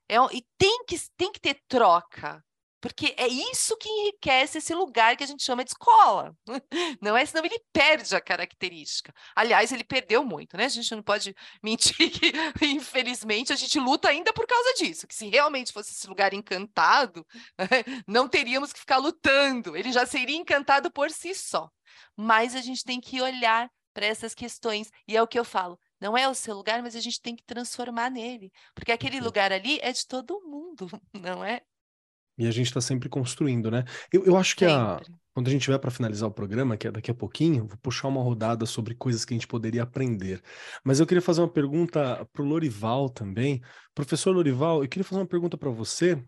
[SPEAKER 2] É, e tem que, tem que ter troca. Porque é isso que enriquece esse lugar que a gente chama de escola. Não é? Senão ele perde a característica. Aliás, ele perdeu muito, né? A gente não pode mentir que, infelizmente, a gente luta ainda por causa disso. Que se realmente fosse esse lugar encantado, não teríamos que ficar lutando. Ele já seria encantado por si só. Mas a gente tem que olhar para essas questões. E é o que eu falo. Não é o seu lugar, mas a gente tem que transformar nele. Porque aquele lugar ali é de todo mundo, não é?
[SPEAKER 1] E a gente está sempre construindo, né? Eu, eu acho que a, quando a gente tiver para finalizar o programa, que é daqui a pouquinho, vou puxar uma rodada sobre coisas que a gente poderia aprender. Mas eu queria fazer uma pergunta para o Lorival também. Professor Lorival, eu queria fazer uma pergunta para você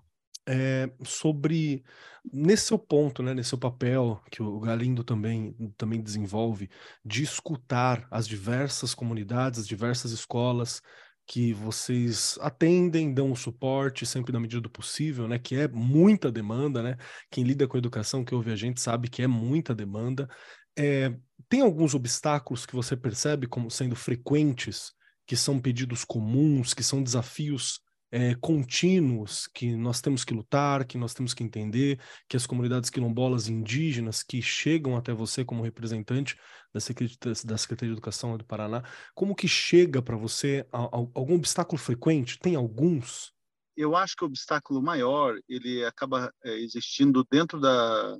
[SPEAKER 1] é, sobre, nesse seu ponto, né, nesse seu papel, que o Galindo também, também desenvolve, de escutar as diversas comunidades, as diversas escolas, que vocês atendem, dão o suporte sempre na medida do possível, né? Que é muita demanda, né? Quem lida com educação, que ouve a gente, sabe que é muita demanda. É, tem alguns obstáculos que você percebe como sendo frequentes que são pedidos comuns, que são desafios é, contínuos que nós temos que lutar, que nós temos que entender, que as comunidades quilombolas indígenas que chegam até você como representante da Secretaria, da Secretaria de Educação do Paraná, como que chega para você algum obstáculo frequente? Tem alguns?
[SPEAKER 3] Eu acho que o obstáculo maior ele acaba é, existindo dentro da,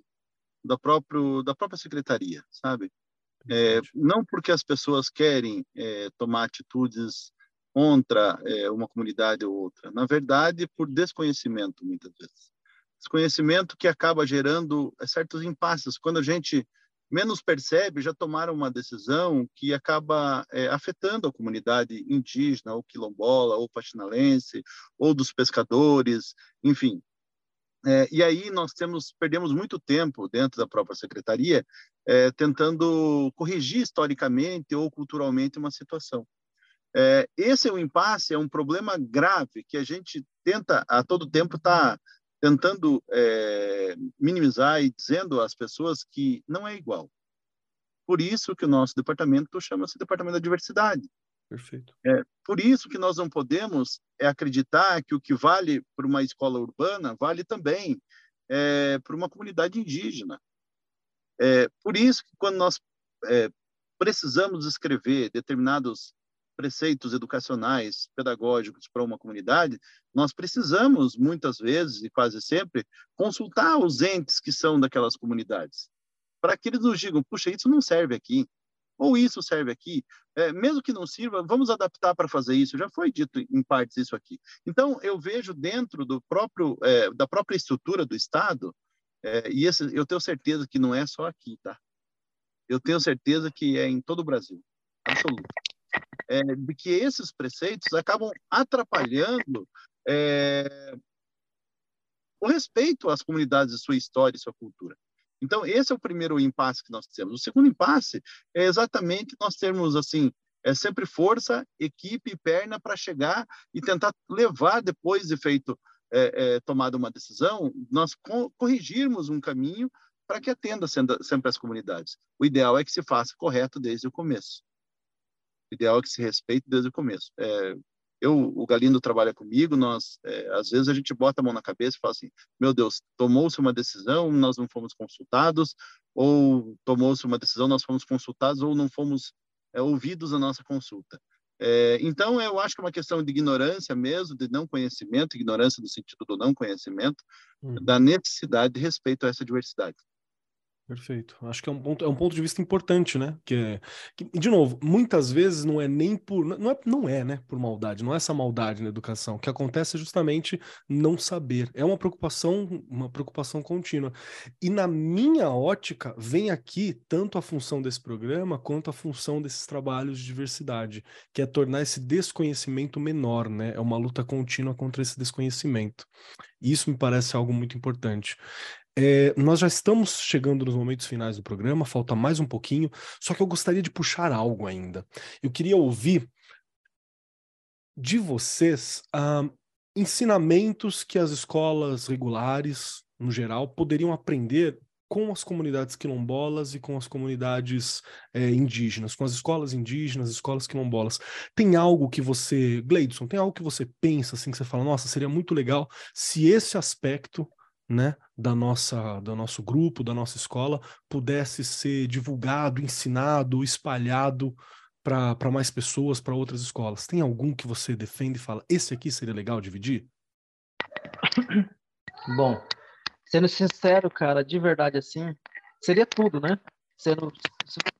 [SPEAKER 3] da, próprio, da própria secretaria, sabe? É, não porque as pessoas querem tomar atitudes contra é, uma comunidade ou outra. Na verdade, por desconhecimento, muitas vezes. Desconhecimento que acaba gerando é, certos impasses. Quando a gente menos percebe, já tomaram uma decisão que acaba é, afetando a comunidade indígena, ou quilombola, ou paxinalense, ou dos pescadores, enfim. É, e aí nós temos perdemos muito tempo dentro da própria secretaria é, tentando corrigir historicamente ou culturalmente uma situação. É, esse é um impasse, é um problema grave que a gente tenta a todo tempo estar tá tentando é, minimizar e dizendo às pessoas que não é igual. Por isso que o nosso departamento chama-se Departamento da Diversidade.
[SPEAKER 1] Perfeito.
[SPEAKER 3] É, por isso que nós não podemos é, acreditar que o que vale para uma escola urbana vale também é, para uma comunidade indígena. É, por isso que quando nós é, precisamos escrever determinados preceitos educacionais, pedagógicos para uma comunidade, nós precisamos, muitas vezes e quase sempre, consultar os entes que são daquelas comunidades, para que eles nos digam: puxa, isso não serve aqui, ou isso serve aqui. É, mesmo que não sirva, vamos adaptar para fazer isso. Já foi dito em partes isso aqui. Então, eu vejo dentro do próprio, é, da própria estrutura do Estado, é, e esse, eu tenho certeza que não é só aqui, tá? Eu tenho certeza que é em todo o Brasil, absoluto é, de que esses preceitos acabam atrapalhando é, o respeito às comunidades, sua história e sua cultura. Então, esse é o primeiro impasse que nós temos. O segundo impasse é exatamente nós termos, assim, é sempre força, equipe perna para chegar e tentar levar, depois de feito, é, é, tomada uma decisão, nós co corrigirmos um caminho para que atenda sempre as comunidades. O ideal é que se faça correto desde o começo. Ideal é que se respeite desde o começo. É, eu, o Galindo trabalha comigo, nós, é, às vezes a gente bota a mão na cabeça e fala assim, meu Deus, tomou-se uma decisão, nós não fomos consultados, ou tomou-se uma decisão, nós fomos consultados, ou não fomos é, ouvidos na nossa consulta. É, então, eu acho que é uma questão de ignorância mesmo, de não conhecimento, ignorância no sentido do não conhecimento, hum. da necessidade de respeito a essa diversidade.
[SPEAKER 1] Perfeito. Acho que é um ponto, é um ponto de vista importante, né? Que, é, que, de novo, muitas vezes não é nem por. Não é, não é, né? Por maldade, não é essa maldade na educação. O que acontece é justamente não saber. É uma preocupação, uma preocupação contínua. E na minha ótica, vem aqui tanto a função desse programa quanto a função desses trabalhos de diversidade, que é tornar esse desconhecimento menor, né? É uma luta contínua contra esse desconhecimento. E isso me parece algo muito importante. É, nós já estamos chegando nos momentos finais do programa, falta mais um pouquinho, só que eu gostaria de puxar algo ainda. Eu queria ouvir de vocês uh, ensinamentos que as escolas regulares, no geral, poderiam aprender com as comunidades quilombolas e com as comunidades é, indígenas, com as escolas indígenas, escolas quilombolas. Tem algo que você, Gleidson, tem algo que você pensa assim, que você fala, nossa, seria muito legal se esse aspecto né, da nossa, do nosso grupo, da nossa escola, pudesse ser divulgado, ensinado, espalhado para mais pessoas, para outras escolas. Tem algum que você defende e fala, esse aqui seria legal dividir?
[SPEAKER 5] Bom, sendo sincero, cara, de verdade assim, seria tudo, né? Sendo,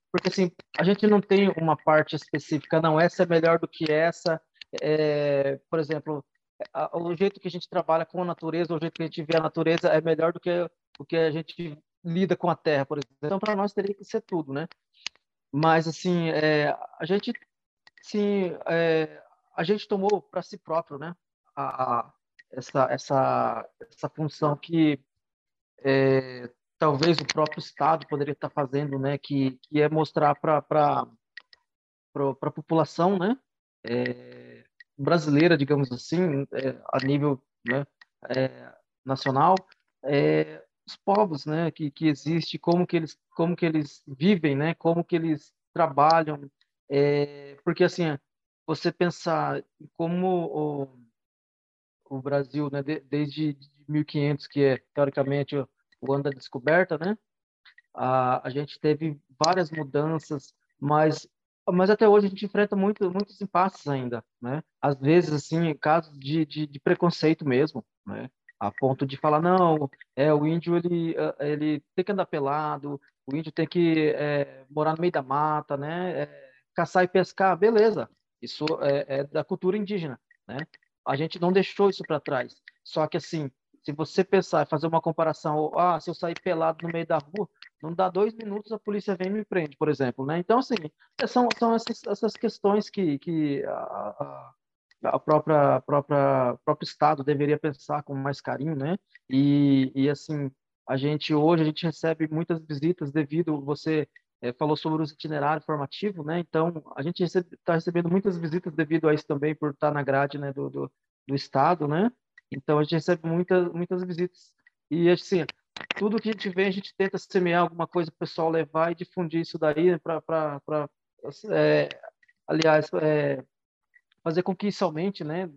[SPEAKER 5] porque assim, a gente não tem uma parte específica, não, essa é melhor do que essa. É, por exemplo, o jeito que a gente trabalha com a natureza, o jeito que a gente vê a natureza é melhor do que o que a gente lida com a terra, por exemplo. Então, para nós teria que ser tudo, né? Mas, assim, é, a gente, sim, é, a gente tomou para si próprio, né? A, a, essa, essa, essa função que é, talvez o próprio Estado poderia estar fazendo, né? Que, que é mostrar para a população, né? É, brasileira, digamos assim, é, a nível né, é, nacional, é, os povos, né, que, que existe, como que eles, como que eles vivem, né, como que eles trabalham, é, porque assim, você pensar como o, o Brasil, né, de, desde 1500, que é teoricamente o ano da descoberta, né, a, a gente teve várias mudanças, mas mas até hoje a gente enfrenta muito, muitos impasses ainda, né? Às vezes, assim, casos de, de, de, preconceito mesmo, né? A ponto de falar, não, é, o índio, ele, ele tem que andar pelado, o índio tem que é, morar no meio da mata, né? É, caçar e pescar, beleza. Isso é, é da cultura indígena, né? A gente não deixou isso para trás. Só que, assim, se você pensar, fazer uma comparação, ah, se eu sair pelado no meio da rua, não dá dois minutos, a polícia vem e me prende, por exemplo, né? Então, assim, são, são essas, essas questões que, que a, a, própria, a própria próprio Estado deveria pensar com mais carinho, né? E, e assim, a gente hoje a gente recebe muitas visitas devido você é, falou sobre o itinerário formativo, né? Então a gente está recebe, tá recebendo muitas visitas devido a isso também por estar na grade, né, do, do, do estado, né? Então a gente recebe muitas muitas visitas e assim tudo que a gente vê a gente tenta semear alguma coisa para o pessoal levar e difundir isso daí para é, aliás é, fazer com que isso aumente, né?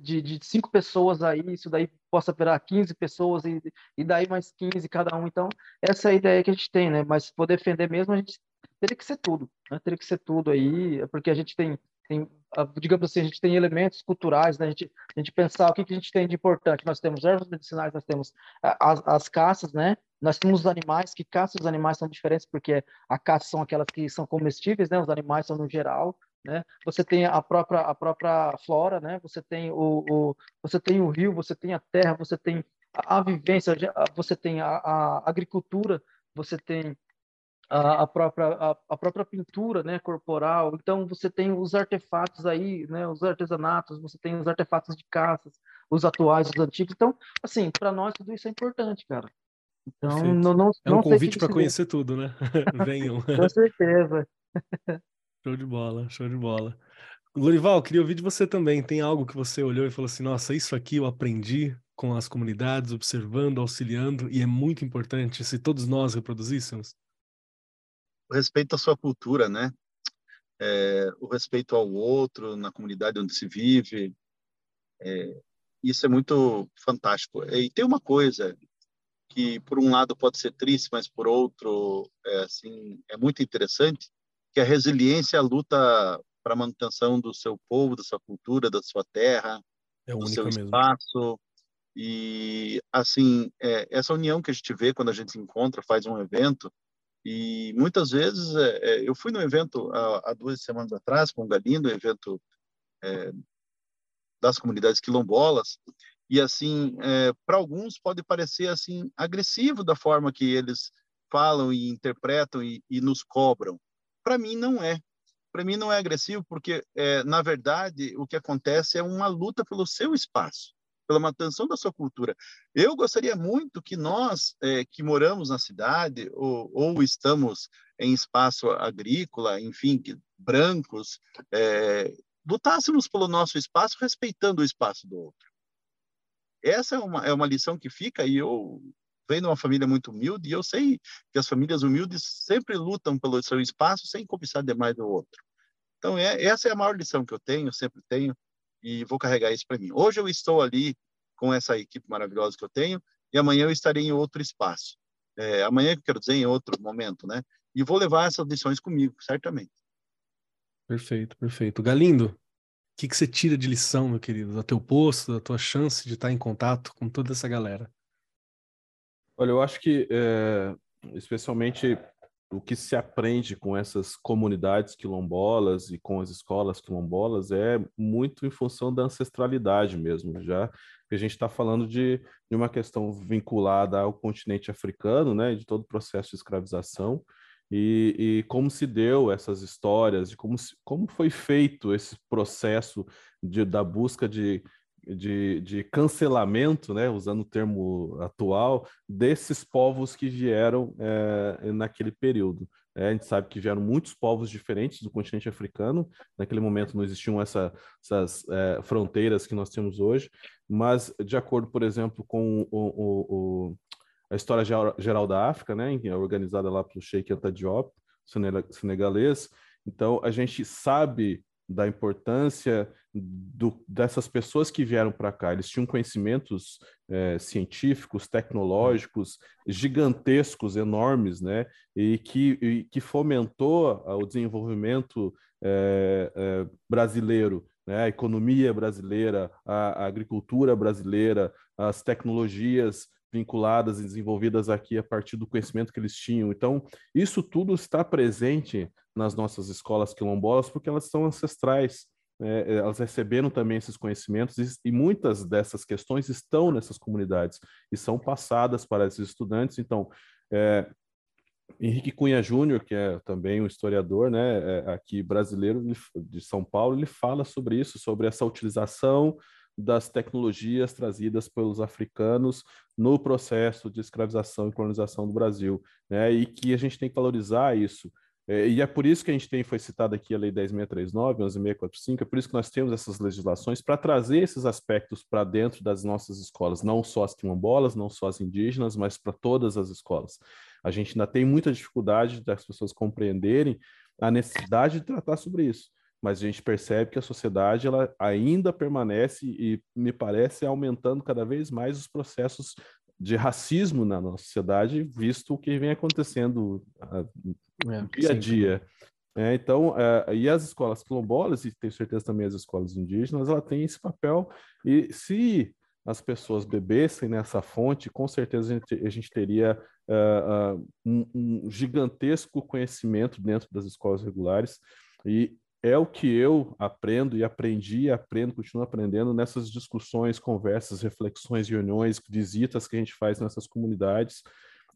[SPEAKER 5] De, de cinco pessoas aí, isso daí possa virar 15 pessoas e, e daí mais 15 cada um. Então, essa é a ideia que a gente tem, né? Mas for defender mesmo, a gente teria que ser tudo, né? Teria que ser tudo aí, porque a gente tem, tem digamos assim, a gente tem elementos culturais, né? A gente, a gente pensar o que, que a gente tem de importante. Nós temos ervas medicinais, nós temos as, as caças, né? Nós temos os animais, que caça os animais são diferentes, porque a caça são aquelas que são comestíveis, né? Os animais são no geral, né? Você tem a própria a própria flora, né? Você tem o, o você tem o rio, você tem a terra, você tem a, a vivência, você tem a, a, agricultura, você tem a, a própria a, a, própria pintura, né, corporal. Então você tem os artefatos aí, né, os artesanatos, você tem os artefatos de caças, os atuais, os antigos. Então, assim, para nós tudo isso é importante, cara. Então, não, não,
[SPEAKER 1] é um convite para conhecer tudo, né? Venham.
[SPEAKER 5] Com certeza.
[SPEAKER 1] Show de bola, show de bola. Lorival, queria ouvir de você também. Tem algo que você olhou e falou assim: nossa, isso aqui eu aprendi com as comunidades, observando, auxiliando, e é muito importante se todos nós reproduzíssemos?
[SPEAKER 3] O respeito à sua cultura, né? É, o respeito ao outro, na comunidade onde se vive. É, isso é muito fantástico. E tem uma coisa que, por um lado, pode ser triste, mas por outro, é, assim, é muito interessante que a resiliência é a luta para a manutenção do seu povo, da sua cultura, da sua terra, é do seu mesmo. espaço. E, assim, é, essa união que a gente vê quando a gente se encontra, faz um evento, e muitas vezes, é, é eu fui no evento há, há, duas semanas atrás, com o Galindo, evento é, das comunidades quilombolas, e assim, é, para alguns pode parecer assim agressivo da forma que eles falam e interpretam e, e nos cobram. Para mim não é. Para mim não é agressivo porque é, na verdade o que acontece é uma luta pelo seu espaço, pela manutenção da sua cultura. Eu gostaria muito que nós é, que moramos na cidade ou, ou, estamos em espaço agrícola, enfim, que, brancos, é, lutássemos pelo nosso espaço respeitando o espaço do outro. Essa é uma, é uma lição que fica e eu venho de uma família muito humilde e eu sei que as famílias humildes sempre lutam pelo seu espaço sem cobiçar demais do outro. Então, é, essa é a maior lição que eu tenho, sempre tenho, e vou carregar isso para mim. Hoje eu estou ali com essa equipe maravilhosa que eu tenho e amanhã eu estarei em outro espaço. É, amanhã, quero dizer, em outro momento, né? E vou levar essas lições comigo, certamente.
[SPEAKER 1] Perfeito, perfeito. Galindo, o que, que você tira de lição, meu querido, do teu posto, da tua chance de estar em contato com toda essa galera?
[SPEAKER 4] Olha, eu acho que, é, especialmente o que se aprende com essas comunidades quilombolas e com as escolas quilombolas é muito em função da ancestralidade mesmo, já que a gente está falando de, de, uma questão vinculada ao continente africano, né, de todo o processo de escravização, e, e, como se deu essas histórias, de como, se, como foi feito esse processo de, da busca de de, de cancelamento, né, usando o termo atual, desses povos que vieram é, naquele período. É, a gente sabe que vieram muitos povos diferentes do continente africano. Naquele momento não existiam essa, essas é, fronteiras que nós temos hoje, mas de acordo, por exemplo, com o, o, o, a história geral da África, né, organizada lá pelo Sheikh Anta Diop, senegalês, então a gente sabe da importância do, dessas pessoas que vieram para cá. Eles tinham conhecimentos é, científicos, tecnológicos gigantescos, enormes, né? E que, e que fomentou o desenvolvimento é, é, brasileiro, né? a economia brasileira, a, a agricultura brasileira, as tecnologias vinculadas e desenvolvidas aqui a partir do conhecimento que eles tinham. Então, isso tudo está presente nas nossas escolas quilombolas porque elas são ancestrais. É, elas receberam também esses conhecimentos e, e, muitas dessas questões estão nessas comunidades e são passadas para esses estudantes. Então, é, Henrique Cunha Júnior, que é também um historiador, né, é, aqui brasileiro de São Paulo, ele fala sobre isso, sobre essa utilização das tecnologias trazidas pelos africanos no processo de escravização e colonização do Brasil, né? E que a gente tem que valorizar isso. É, e é por isso que a gente tem, foi citada aqui a Lei 10.639, 11.645, é por isso que nós temos essas legislações para trazer esses aspectos para dentro das nossas escolas, não só as quilombolas, não só as indígenas, mas para todas as escolas. A gente ainda tem muita dificuldade das pessoas compreenderem a necessidade de tratar sobre isso mas a gente percebe que a sociedade ela ainda permanece e me parece aumentando cada vez mais os processos de racismo na nossa sociedade, visto o que vem acontecendo uh, é, dia a dia. É, então, uh, e as escolas quilombolas, e tenho certeza também as escolas indígenas, ela tem esse papel, e se as pessoas bebessem nessa fonte, com certeza a gente, a gente teria uh, um, um gigantesco conhecimento dentro das escolas regulares, e é o que eu aprendo e aprendi, aprendo, continuo aprendendo nessas discussões, conversas, reflexões, reuniões, visitas que a gente faz nessas comunidades,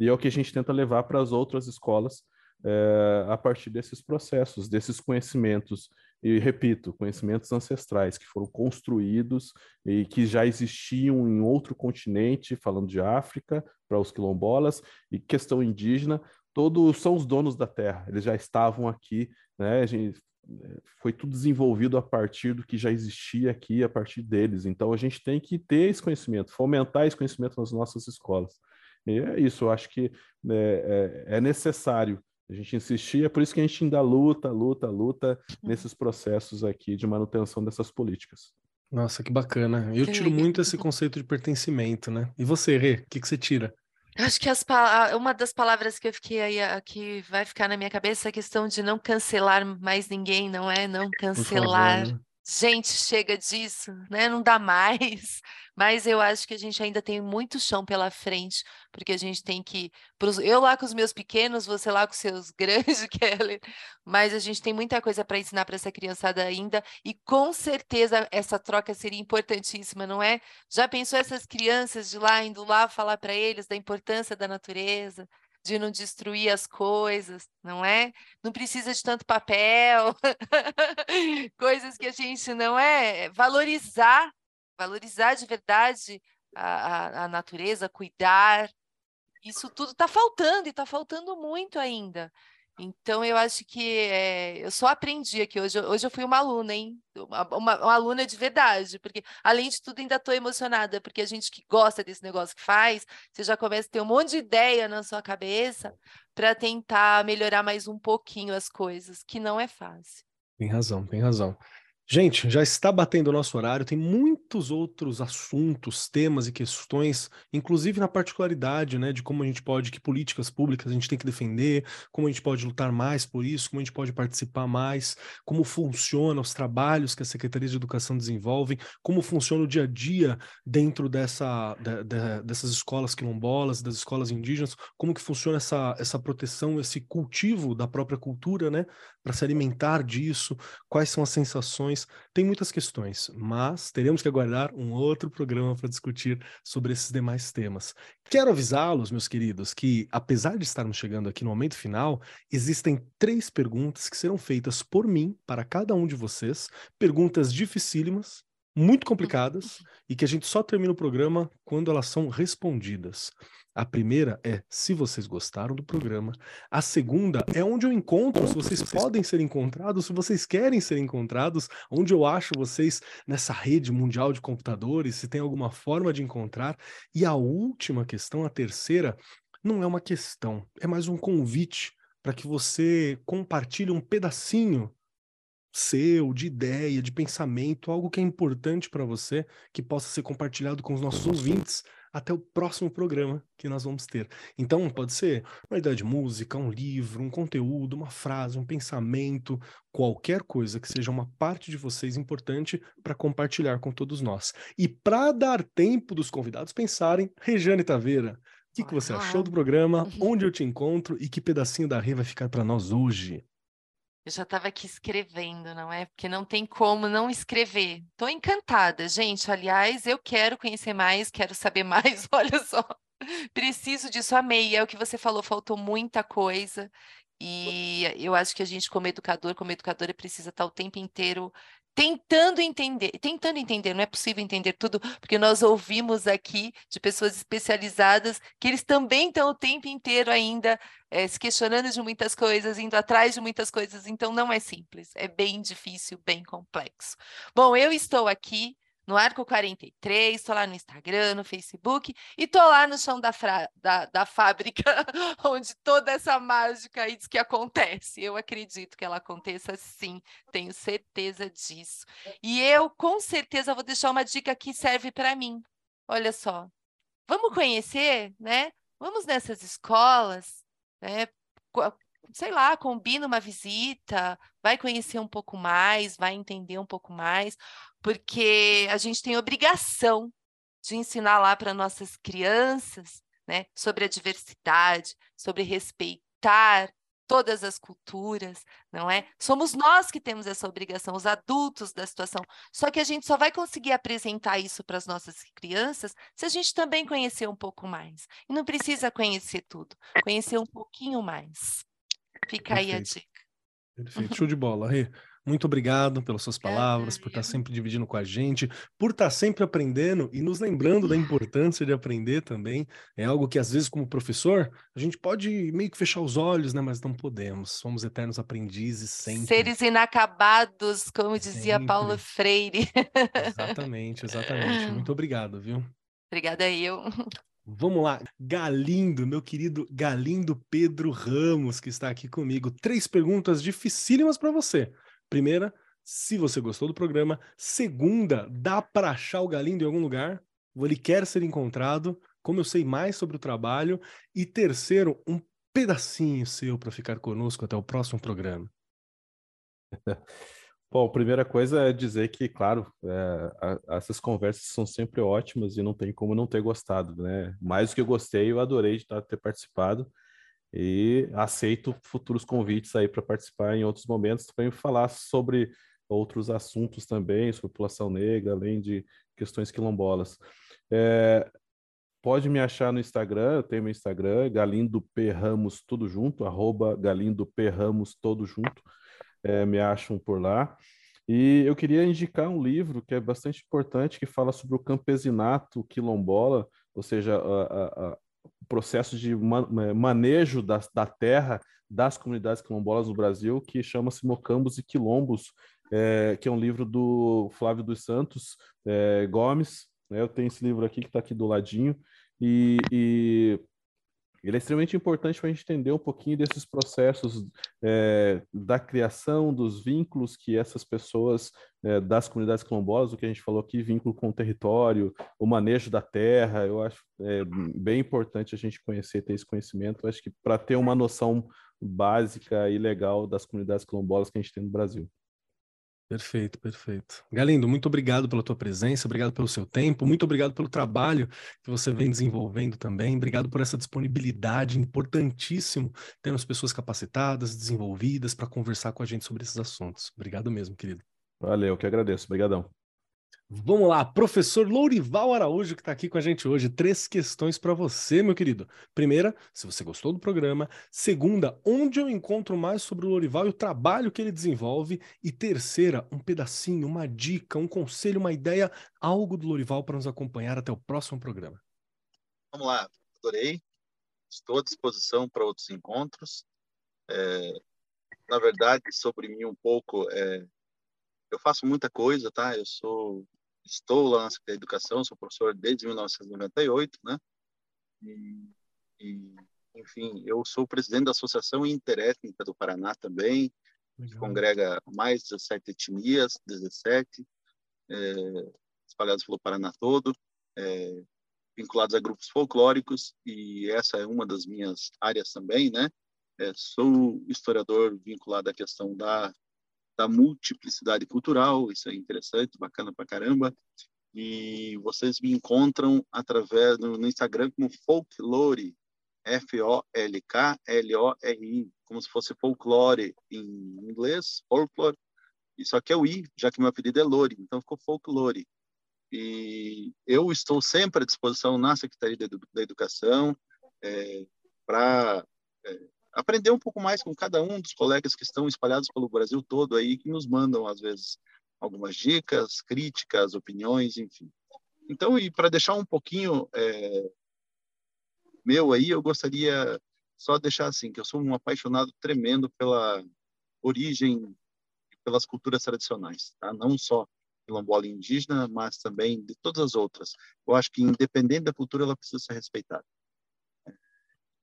[SPEAKER 4] e é o que a gente tenta levar para as outras escolas é, a partir desses processos, desses conhecimentos, e repito, conhecimentos ancestrais que foram construídos e que já existiam em outro continente, falando de África, para os quilombolas, e questão indígena, todos são os donos da terra, eles já estavam aqui, né? A gente foi tudo desenvolvido a partir do que já existia aqui, a partir deles. Então, a gente tem que ter esse conhecimento, fomentar esse conhecimento nas nossas escolas. E é isso, eu acho que é, é, é necessário a gente insistir, é por isso que a gente ainda luta, luta, luta nesses processos aqui de manutenção dessas políticas.
[SPEAKER 1] Nossa, que bacana. Eu tiro muito esse conceito de pertencimento, né? E você, Rê, o que, que você tira?
[SPEAKER 2] Acho que as, uma das palavras que eu fiquei aí, que vai ficar na minha cabeça é a questão de não cancelar mais ninguém, não é? Não cancelar. Gente, chega disso, né? Não dá mais. Mas eu acho que a gente ainda tem muito chão pela frente, porque a gente tem que. Eu lá com os meus pequenos, você lá com os seus grandes, Kelly. Mas a gente tem muita coisa para ensinar para essa criançada ainda, e com certeza essa troca seria importantíssima, não é? Já pensou essas crianças de lá indo lá falar para eles da importância da natureza? De não destruir as coisas, não é? Não precisa de tanto papel, coisas que a gente não é valorizar, valorizar de verdade a, a, a natureza, cuidar. Isso tudo está faltando e está faltando muito ainda. Então, eu acho que é, eu só aprendi aqui hoje. Hoje eu fui uma aluna, hein? Uma, uma, uma aluna de verdade, porque além de tudo, ainda estou emocionada, porque a gente que gosta desse negócio que faz, você já começa a ter um monte de ideia na sua cabeça para tentar melhorar mais um pouquinho as coisas, que não é fácil.
[SPEAKER 1] Tem razão, tem razão. Gente, já está batendo o nosso horário, tem muitos outros assuntos, temas e questões, inclusive na particularidade, né, de como a gente pode, que políticas públicas a gente tem que defender, como a gente pode lutar mais por isso, como a gente pode participar mais, como funcionam os trabalhos que a Secretaria de Educação desenvolvem, como funciona o dia a dia dentro dessa, de, de, dessas escolas quilombolas, das escolas indígenas, como que funciona essa, essa proteção, esse cultivo da própria cultura, né, para se alimentar disso, quais são as sensações, tem muitas questões, mas teremos que aguardar um outro programa para discutir sobre esses demais temas. Quero avisá-los, meus queridos, que apesar de estarmos chegando aqui no momento final, existem três perguntas que serão feitas por mim para cada um de vocês, perguntas dificílimas, muito complicadas e que a gente só termina o programa quando elas são respondidas. A primeira é se vocês gostaram do programa. A segunda é onde eu encontro, se vocês podem ser encontrados, se vocês querem ser encontrados, onde eu acho vocês nessa rede mundial de computadores, se tem alguma forma de encontrar. E a última questão, a terceira, não é uma questão, é mais um convite para que você compartilhe um pedacinho seu, de ideia, de pensamento, algo que é importante para você, que possa ser compartilhado com os nossos ouvintes até o próximo programa que nós vamos ter. Então, pode ser uma ideia de música, um livro, um conteúdo, uma frase, um pensamento, qualquer coisa que seja uma parte de vocês importante para compartilhar com todos nós. E para dar tempo dos convidados pensarem, Regiane Taveira, o que, que você achou do programa? Onde eu te encontro e que pedacinho da Rê vai ficar para nós hoje?
[SPEAKER 2] Eu já estava aqui escrevendo, não é? Porque não tem como não escrever. Estou encantada, gente. Aliás, eu quero conhecer mais, quero saber mais. Olha só, preciso disso, amei. É o que você falou, faltou muita coisa. E eu acho que a gente, como educador, como educadora, precisa estar o tempo inteiro tentando entender, tentando entender, não é possível entender tudo, porque nós ouvimos aqui de pessoas especializadas que eles também estão o tempo inteiro ainda é, se questionando de muitas coisas, indo atrás de muitas coisas, então não é simples, é bem difícil, bem complexo. Bom, eu estou aqui no Arco 43, estou lá no Instagram, no Facebook e estou lá no chão da, da, da fábrica, onde toda essa mágica aí diz que acontece. Eu acredito que ela aconteça sim, tenho certeza disso. E eu, com certeza, vou deixar uma dica que serve para mim. Olha só, vamos conhecer, né? Vamos nessas escolas, né? sei lá, combina uma visita, vai conhecer um pouco mais, vai entender um pouco mais, porque a gente tem obrigação de ensinar lá para nossas crianças, né, sobre a diversidade, sobre respeitar todas as culturas, não é? Somos nós que temos essa obrigação, os adultos da situação. Só que a gente só vai conseguir apresentar isso para as nossas crianças se a gente também conhecer um pouco mais. E não precisa conhecer tudo, conhecer um pouquinho mais. Fica Perfeito. aí a dica.
[SPEAKER 1] Perfeito, show de bola, Rê. Muito obrigado pelas suas palavras, por estar sempre dividindo com a gente, por estar sempre aprendendo e nos lembrando da importância de aprender também. É algo que, às vezes, como professor, a gente pode meio que fechar os olhos, né? Mas não podemos. Somos eternos aprendizes sempre.
[SPEAKER 2] Seres inacabados, como dizia sempre. Paulo Freire.
[SPEAKER 1] Exatamente, exatamente. Muito obrigado, viu?
[SPEAKER 2] Obrigada eu.
[SPEAKER 1] Vamos lá, Galindo, meu querido Galindo Pedro Ramos, que está aqui comigo. Três perguntas dificílimas para você. Primeira, se você gostou do programa. Segunda, dá para achar o Galindo em algum lugar? Ele quer ser encontrado. Como eu sei mais sobre o trabalho. E terceiro, um pedacinho seu para ficar conosco até o próximo programa.
[SPEAKER 4] Bom, primeira coisa é dizer que, claro, é, a, essas conversas são sempre ótimas e não tem como não ter gostado, né? Mais do que eu gostei, eu adorei de ter participado e aceito futuros convites aí para participar em outros momentos, também falar sobre outros assuntos também, sobre população negra, além de questões quilombolas. É, pode me achar no Instagram, eu tenho meu Instagram, Galindo P. Ramos, tudo junto, arroba Galindo P. Ramos, todo junto é, me acham por lá. E eu queria indicar um livro que é bastante importante, que fala sobre o campesinato quilombola, ou seja, a, a, processo de manejo da, da terra das comunidades quilombolas no Brasil, que chama-se Mocambos e Quilombos, é, que é um livro do Flávio dos Santos é, Gomes. Né? Eu tenho esse livro aqui que está aqui do ladinho. E, e ele é extremamente importante para a gente entender um pouquinho desses processos é, da criação, dos vínculos que essas pessoas é, das comunidades quilombolas, o que a gente falou aqui, vínculo com o território, o manejo da terra, eu acho é, bem importante a gente conhecer, ter esse conhecimento, eu acho que para ter uma noção básica e legal das comunidades quilombolas que a gente tem no Brasil.
[SPEAKER 1] Perfeito, perfeito. Galindo, muito obrigado pela tua presença, obrigado pelo seu tempo, muito obrigado pelo trabalho que você vem desenvolvendo também, obrigado por essa disponibilidade, importantíssimo termos pessoas capacitadas, desenvolvidas para conversar com a gente sobre esses assuntos. Obrigado mesmo, querido.
[SPEAKER 4] Valeu, que agradeço. Obrigadão.
[SPEAKER 1] Vamos lá, professor Lourival Araújo, que está aqui com a gente hoje. Três questões para você, meu querido. Primeira, se você gostou do programa. Segunda, onde eu encontro mais sobre o Lourival e o trabalho que ele desenvolve. E terceira, um pedacinho, uma dica, um conselho, uma ideia, algo do Lourival para nos acompanhar até o próximo programa.
[SPEAKER 3] Vamos lá, adorei. Estou à disposição para outros encontros. É, na verdade, sobre mim um pouco, é, eu faço muita coisa, tá? Eu sou estou lá na Secretaria de Educação, sou professor desde 1998, né? E, e, enfim, eu sou presidente da Associação Interétnica do Paraná também, que congrega mais de 17 etnias, 17, é, espalhadas pelo Paraná todo, é, vinculados a grupos folclóricos, e essa é uma das minhas áreas também, né? É, sou historiador vinculado à questão da, da multiplicidade cultural, isso é interessante, bacana pra caramba, e vocês me encontram através no, no Instagram como Folklore, F-O-L-K-L-O-R-I, como se fosse folklore em inglês, folklore, isso aqui é o I, já que meu apelido é Lore, então ficou folklore. E eu estou sempre à disposição na Secretaria da Educação é, para é, aprender um pouco mais com cada um dos colegas que estão espalhados pelo Brasil todo aí, que nos mandam, às vezes, algumas dicas, críticas, opiniões, enfim. Então, e para deixar um pouquinho é, meu aí, eu gostaria só deixar assim, que eu sou um apaixonado tremendo pela origem, pelas culturas tradicionais, tá? Não só quilombola indígena, mas também de todas as outras. Eu acho que independente da cultura, ela precisa ser respeitada.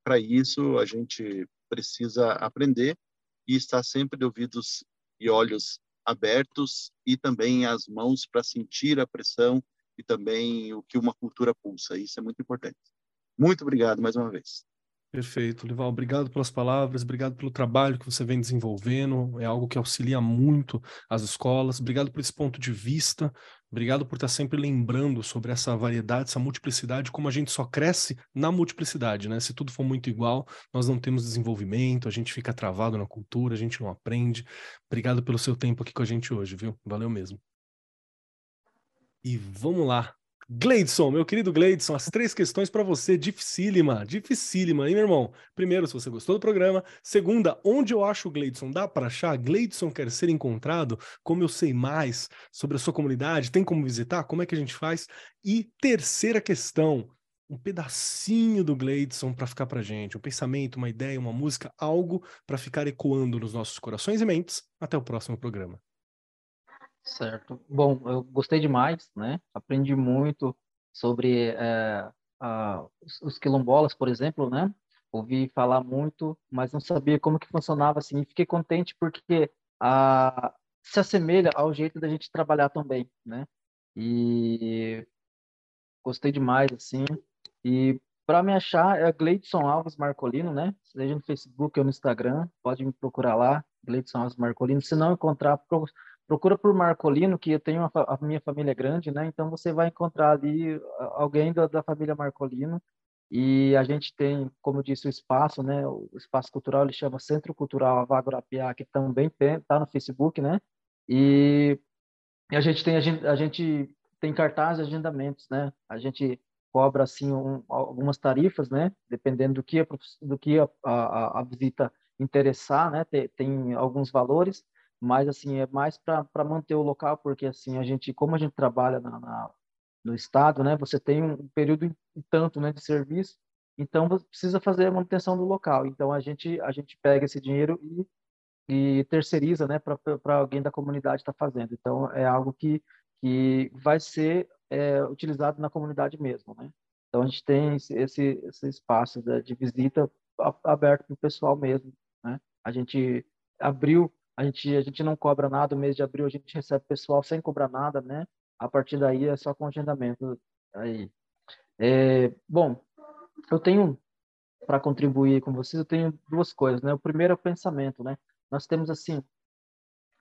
[SPEAKER 3] Para isso, a gente precisa aprender e estar sempre de ouvidos e olhos abertos e também as mãos para sentir a pressão e também o que uma cultura pulsa. Isso é muito importante. Muito obrigado mais uma vez.
[SPEAKER 1] Perfeito, Lival. Obrigado pelas palavras, obrigado pelo trabalho que você vem desenvolvendo. É algo que auxilia muito as escolas. Obrigado por esse ponto de vista. Obrigado por estar sempre lembrando sobre essa variedade, essa multiplicidade, como a gente só cresce na multiplicidade, né? Se tudo for muito igual, nós não temos desenvolvimento, a gente fica travado na cultura, a gente não aprende. Obrigado pelo seu tempo aqui com a gente hoje, viu? Valeu mesmo. E vamos lá. Gleidson, meu querido Gleidson, as três questões para você, dificílima, dificílima, hein, meu irmão? Primeiro, se você gostou do programa. Segunda, onde eu acho o Gleidson? Dá para achar? Gleidson quer ser encontrado? Como eu sei mais sobre a sua comunidade? Tem como visitar? Como é que a gente faz? E terceira questão, um pedacinho do Gleidson para ficar para gente, um pensamento, uma ideia, uma música, algo para ficar ecoando nos nossos corações e mentes. Até o próximo programa.
[SPEAKER 5] Certo. Bom, eu gostei demais, né? Aprendi muito sobre é, a, os, quilombolas, por exemplo, né? Ouvi falar muito, mas não sabia como que funcionava assim. E fiquei contente porque a, se assemelha ao jeito da gente trabalhar também, né? E gostei demais, assim. E para me achar é Gleidson Alves Marcolino, né? Seja no Facebook ou no Instagram, pode me procurar lá, Gleidson Alves Marcolino. Se não encontrar, procura por Marcolino, que eu tenho uma, a minha família é grande, né? Então você vai encontrar ali alguém da, da, família Marcolino. E a gente tem, como eu disse, o espaço, né? O espaço cultural ele chama Centro Cultural Avagurapiá, que também está no Facebook, né? E, a gente tem a gente, a gente tem cartaz e agendamentos, né? A gente cobra assim um, algumas tarifas, né? Dependendo do que a, do que a, a, a visita interessar, né? Tem, tem alguns valores mas assim é mais para manter o local porque assim a gente como a gente trabalha na, na, no estado né você tem um período e tanto né de serviço então você precisa fazer a manutenção do local. Então a gente a gente pega esse dinheiro e, e terceiriza né para alguém da comunidade estar tá fazendo. Então é algo que que vai ser é, utilizado na comunidade mesmo né. Então a gente tem esse esse, espaço de, de visita aberto para o pessoal mesmo né. A gente abriu a gente, a gente não cobra nada, o mês de abril a gente recebe pessoal sem cobrar nada, né? A partir daí é só com agendamento aí. É, bom, eu tenho, para contribuir com vocês, eu tenho duas coisas, né? O primeiro é o pensamento, né? Nós temos, assim,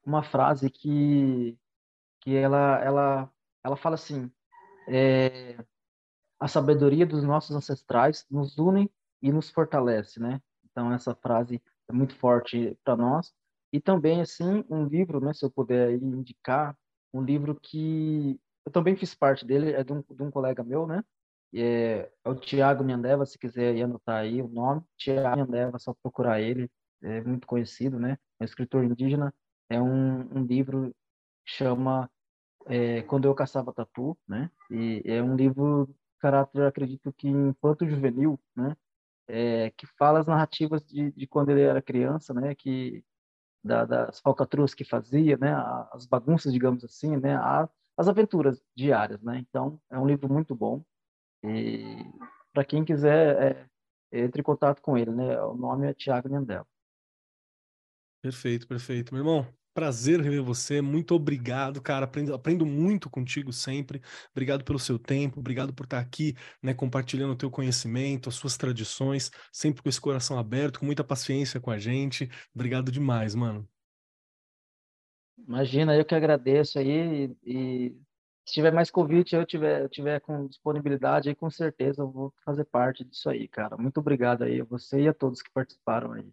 [SPEAKER 5] uma frase que, que ela, ela, ela fala assim, é, a sabedoria dos nossos ancestrais nos une e nos fortalece, né? Então, essa frase é muito forte para nós. E também, assim, um livro, né, se eu puder indicar, um livro que eu também fiz parte dele, é de um, de um colega meu, né? É, é o Tiago Miandeva, se quiser anotar aí o nome. Tiago Miandeva, só procurar ele, é muito conhecido, né? É um escritor indígena. É um, um livro que chama é, Quando Eu Caçava Tatu, né? E é um livro caráter, acredito que infanto juvenil, né? É, que fala as narrativas de, de quando ele era criança, né? Que da, das falcatruas que fazia, né, as bagunças, digamos assim, né, as aventuras diárias, né. Então é um livro muito bom e para quem quiser é, entre em contato com ele, né. O nome é Tiago Nendel.
[SPEAKER 1] Perfeito, perfeito. Meu irmão, prazer rever você. Muito obrigado, cara. Aprendo, aprendo muito contigo sempre. Obrigado pelo seu tempo, obrigado por estar aqui, né, compartilhando o teu conhecimento, as suas tradições, sempre com esse coração aberto, com muita paciência com a gente. Obrigado demais, mano.
[SPEAKER 5] Imagina, eu que agradeço aí e, se tiver mais convite, eu tiver, eu tiver com disponibilidade aí, com certeza eu vou fazer parte disso aí, cara. Muito obrigado aí a você e a todos que participaram aí.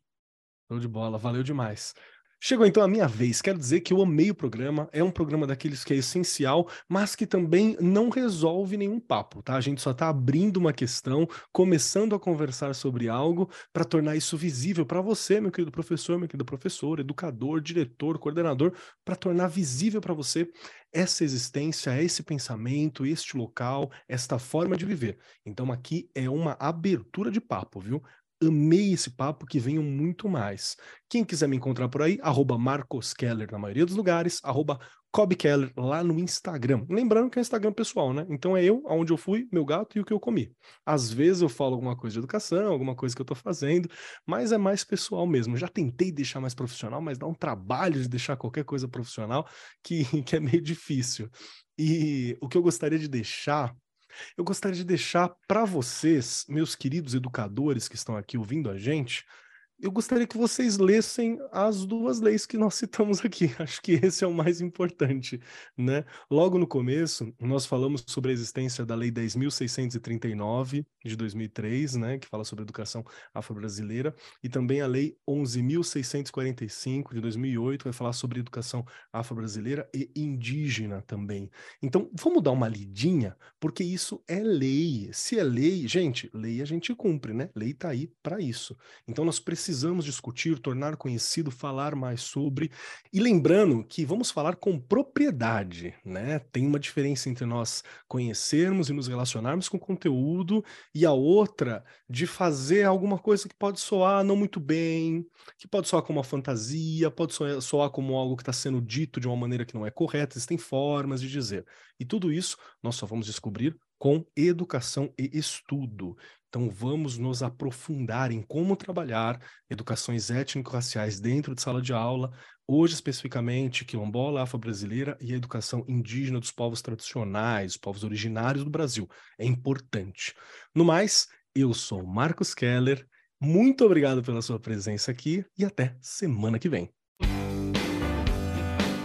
[SPEAKER 1] Show de bola, valeu demais. Chegou então a minha vez. Quero dizer que eu amei o programa. É um programa daqueles que é essencial, mas que também não resolve nenhum papo, tá? A gente só está abrindo uma questão, começando a conversar sobre algo para tornar isso visível para você, meu querido professor, meu querido professor, educador, diretor, coordenador, para tornar visível para você essa existência, esse pensamento, este local, esta forma de viver. Então aqui é uma abertura de papo, viu? Amei esse papo, que venham muito mais. Quem quiser me encontrar por aí, arroba Marcos Keller na maioria dos lugares, arroba Cobb Keller lá no Instagram. Lembrando que é Instagram pessoal, né? Então é eu, aonde eu fui, meu gato e o que eu comi. Às vezes eu falo alguma coisa de educação, alguma coisa que eu tô fazendo, mas é mais pessoal mesmo. Já tentei deixar mais profissional, mas dá um trabalho de deixar qualquer coisa profissional que, que é meio difícil. E o que eu gostaria de deixar eu gostaria de deixar para vocês, meus queridos educadores que estão aqui ouvindo a gente, eu gostaria que vocês lessem as duas leis que nós citamos aqui. Acho que esse é o mais importante, né? Logo no começo, nós falamos sobre a existência da Lei 10.639 de 2003, né, que fala sobre educação afro-brasileira, e também a Lei 11.645 de 2008, vai falar sobre educação afro-brasileira e indígena também. Então, vamos dar uma lidinha, porque isso é lei. Se é lei, gente, lei a gente cumpre, né? Lei tá aí para isso. Então, nós precisamos precisamos discutir, tornar conhecido, falar mais sobre. E lembrando que vamos falar com propriedade, né? Tem uma diferença entre nós conhecermos e nos relacionarmos com conteúdo e a outra de fazer alguma coisa que pode soar não muito bem, que pode soar como uma fantasia, pode soar como algo que está sendo dito de uma maneira que não é correta. Existem formas de dizer. E tudo isso nós só vamos descobrir com educação e estudo. Então vamos nos aprofundar em como trabalhar educações étnico-raciais dentro de sala de aula, hoje especificamente quilombola, afro-brasileira e a educação indígena dos povos tradicionais, povos originários do Brasil. É importante. No mais, eu sou Marcos Keller, muito obrigado pela sua presença aqui e até semana que vem.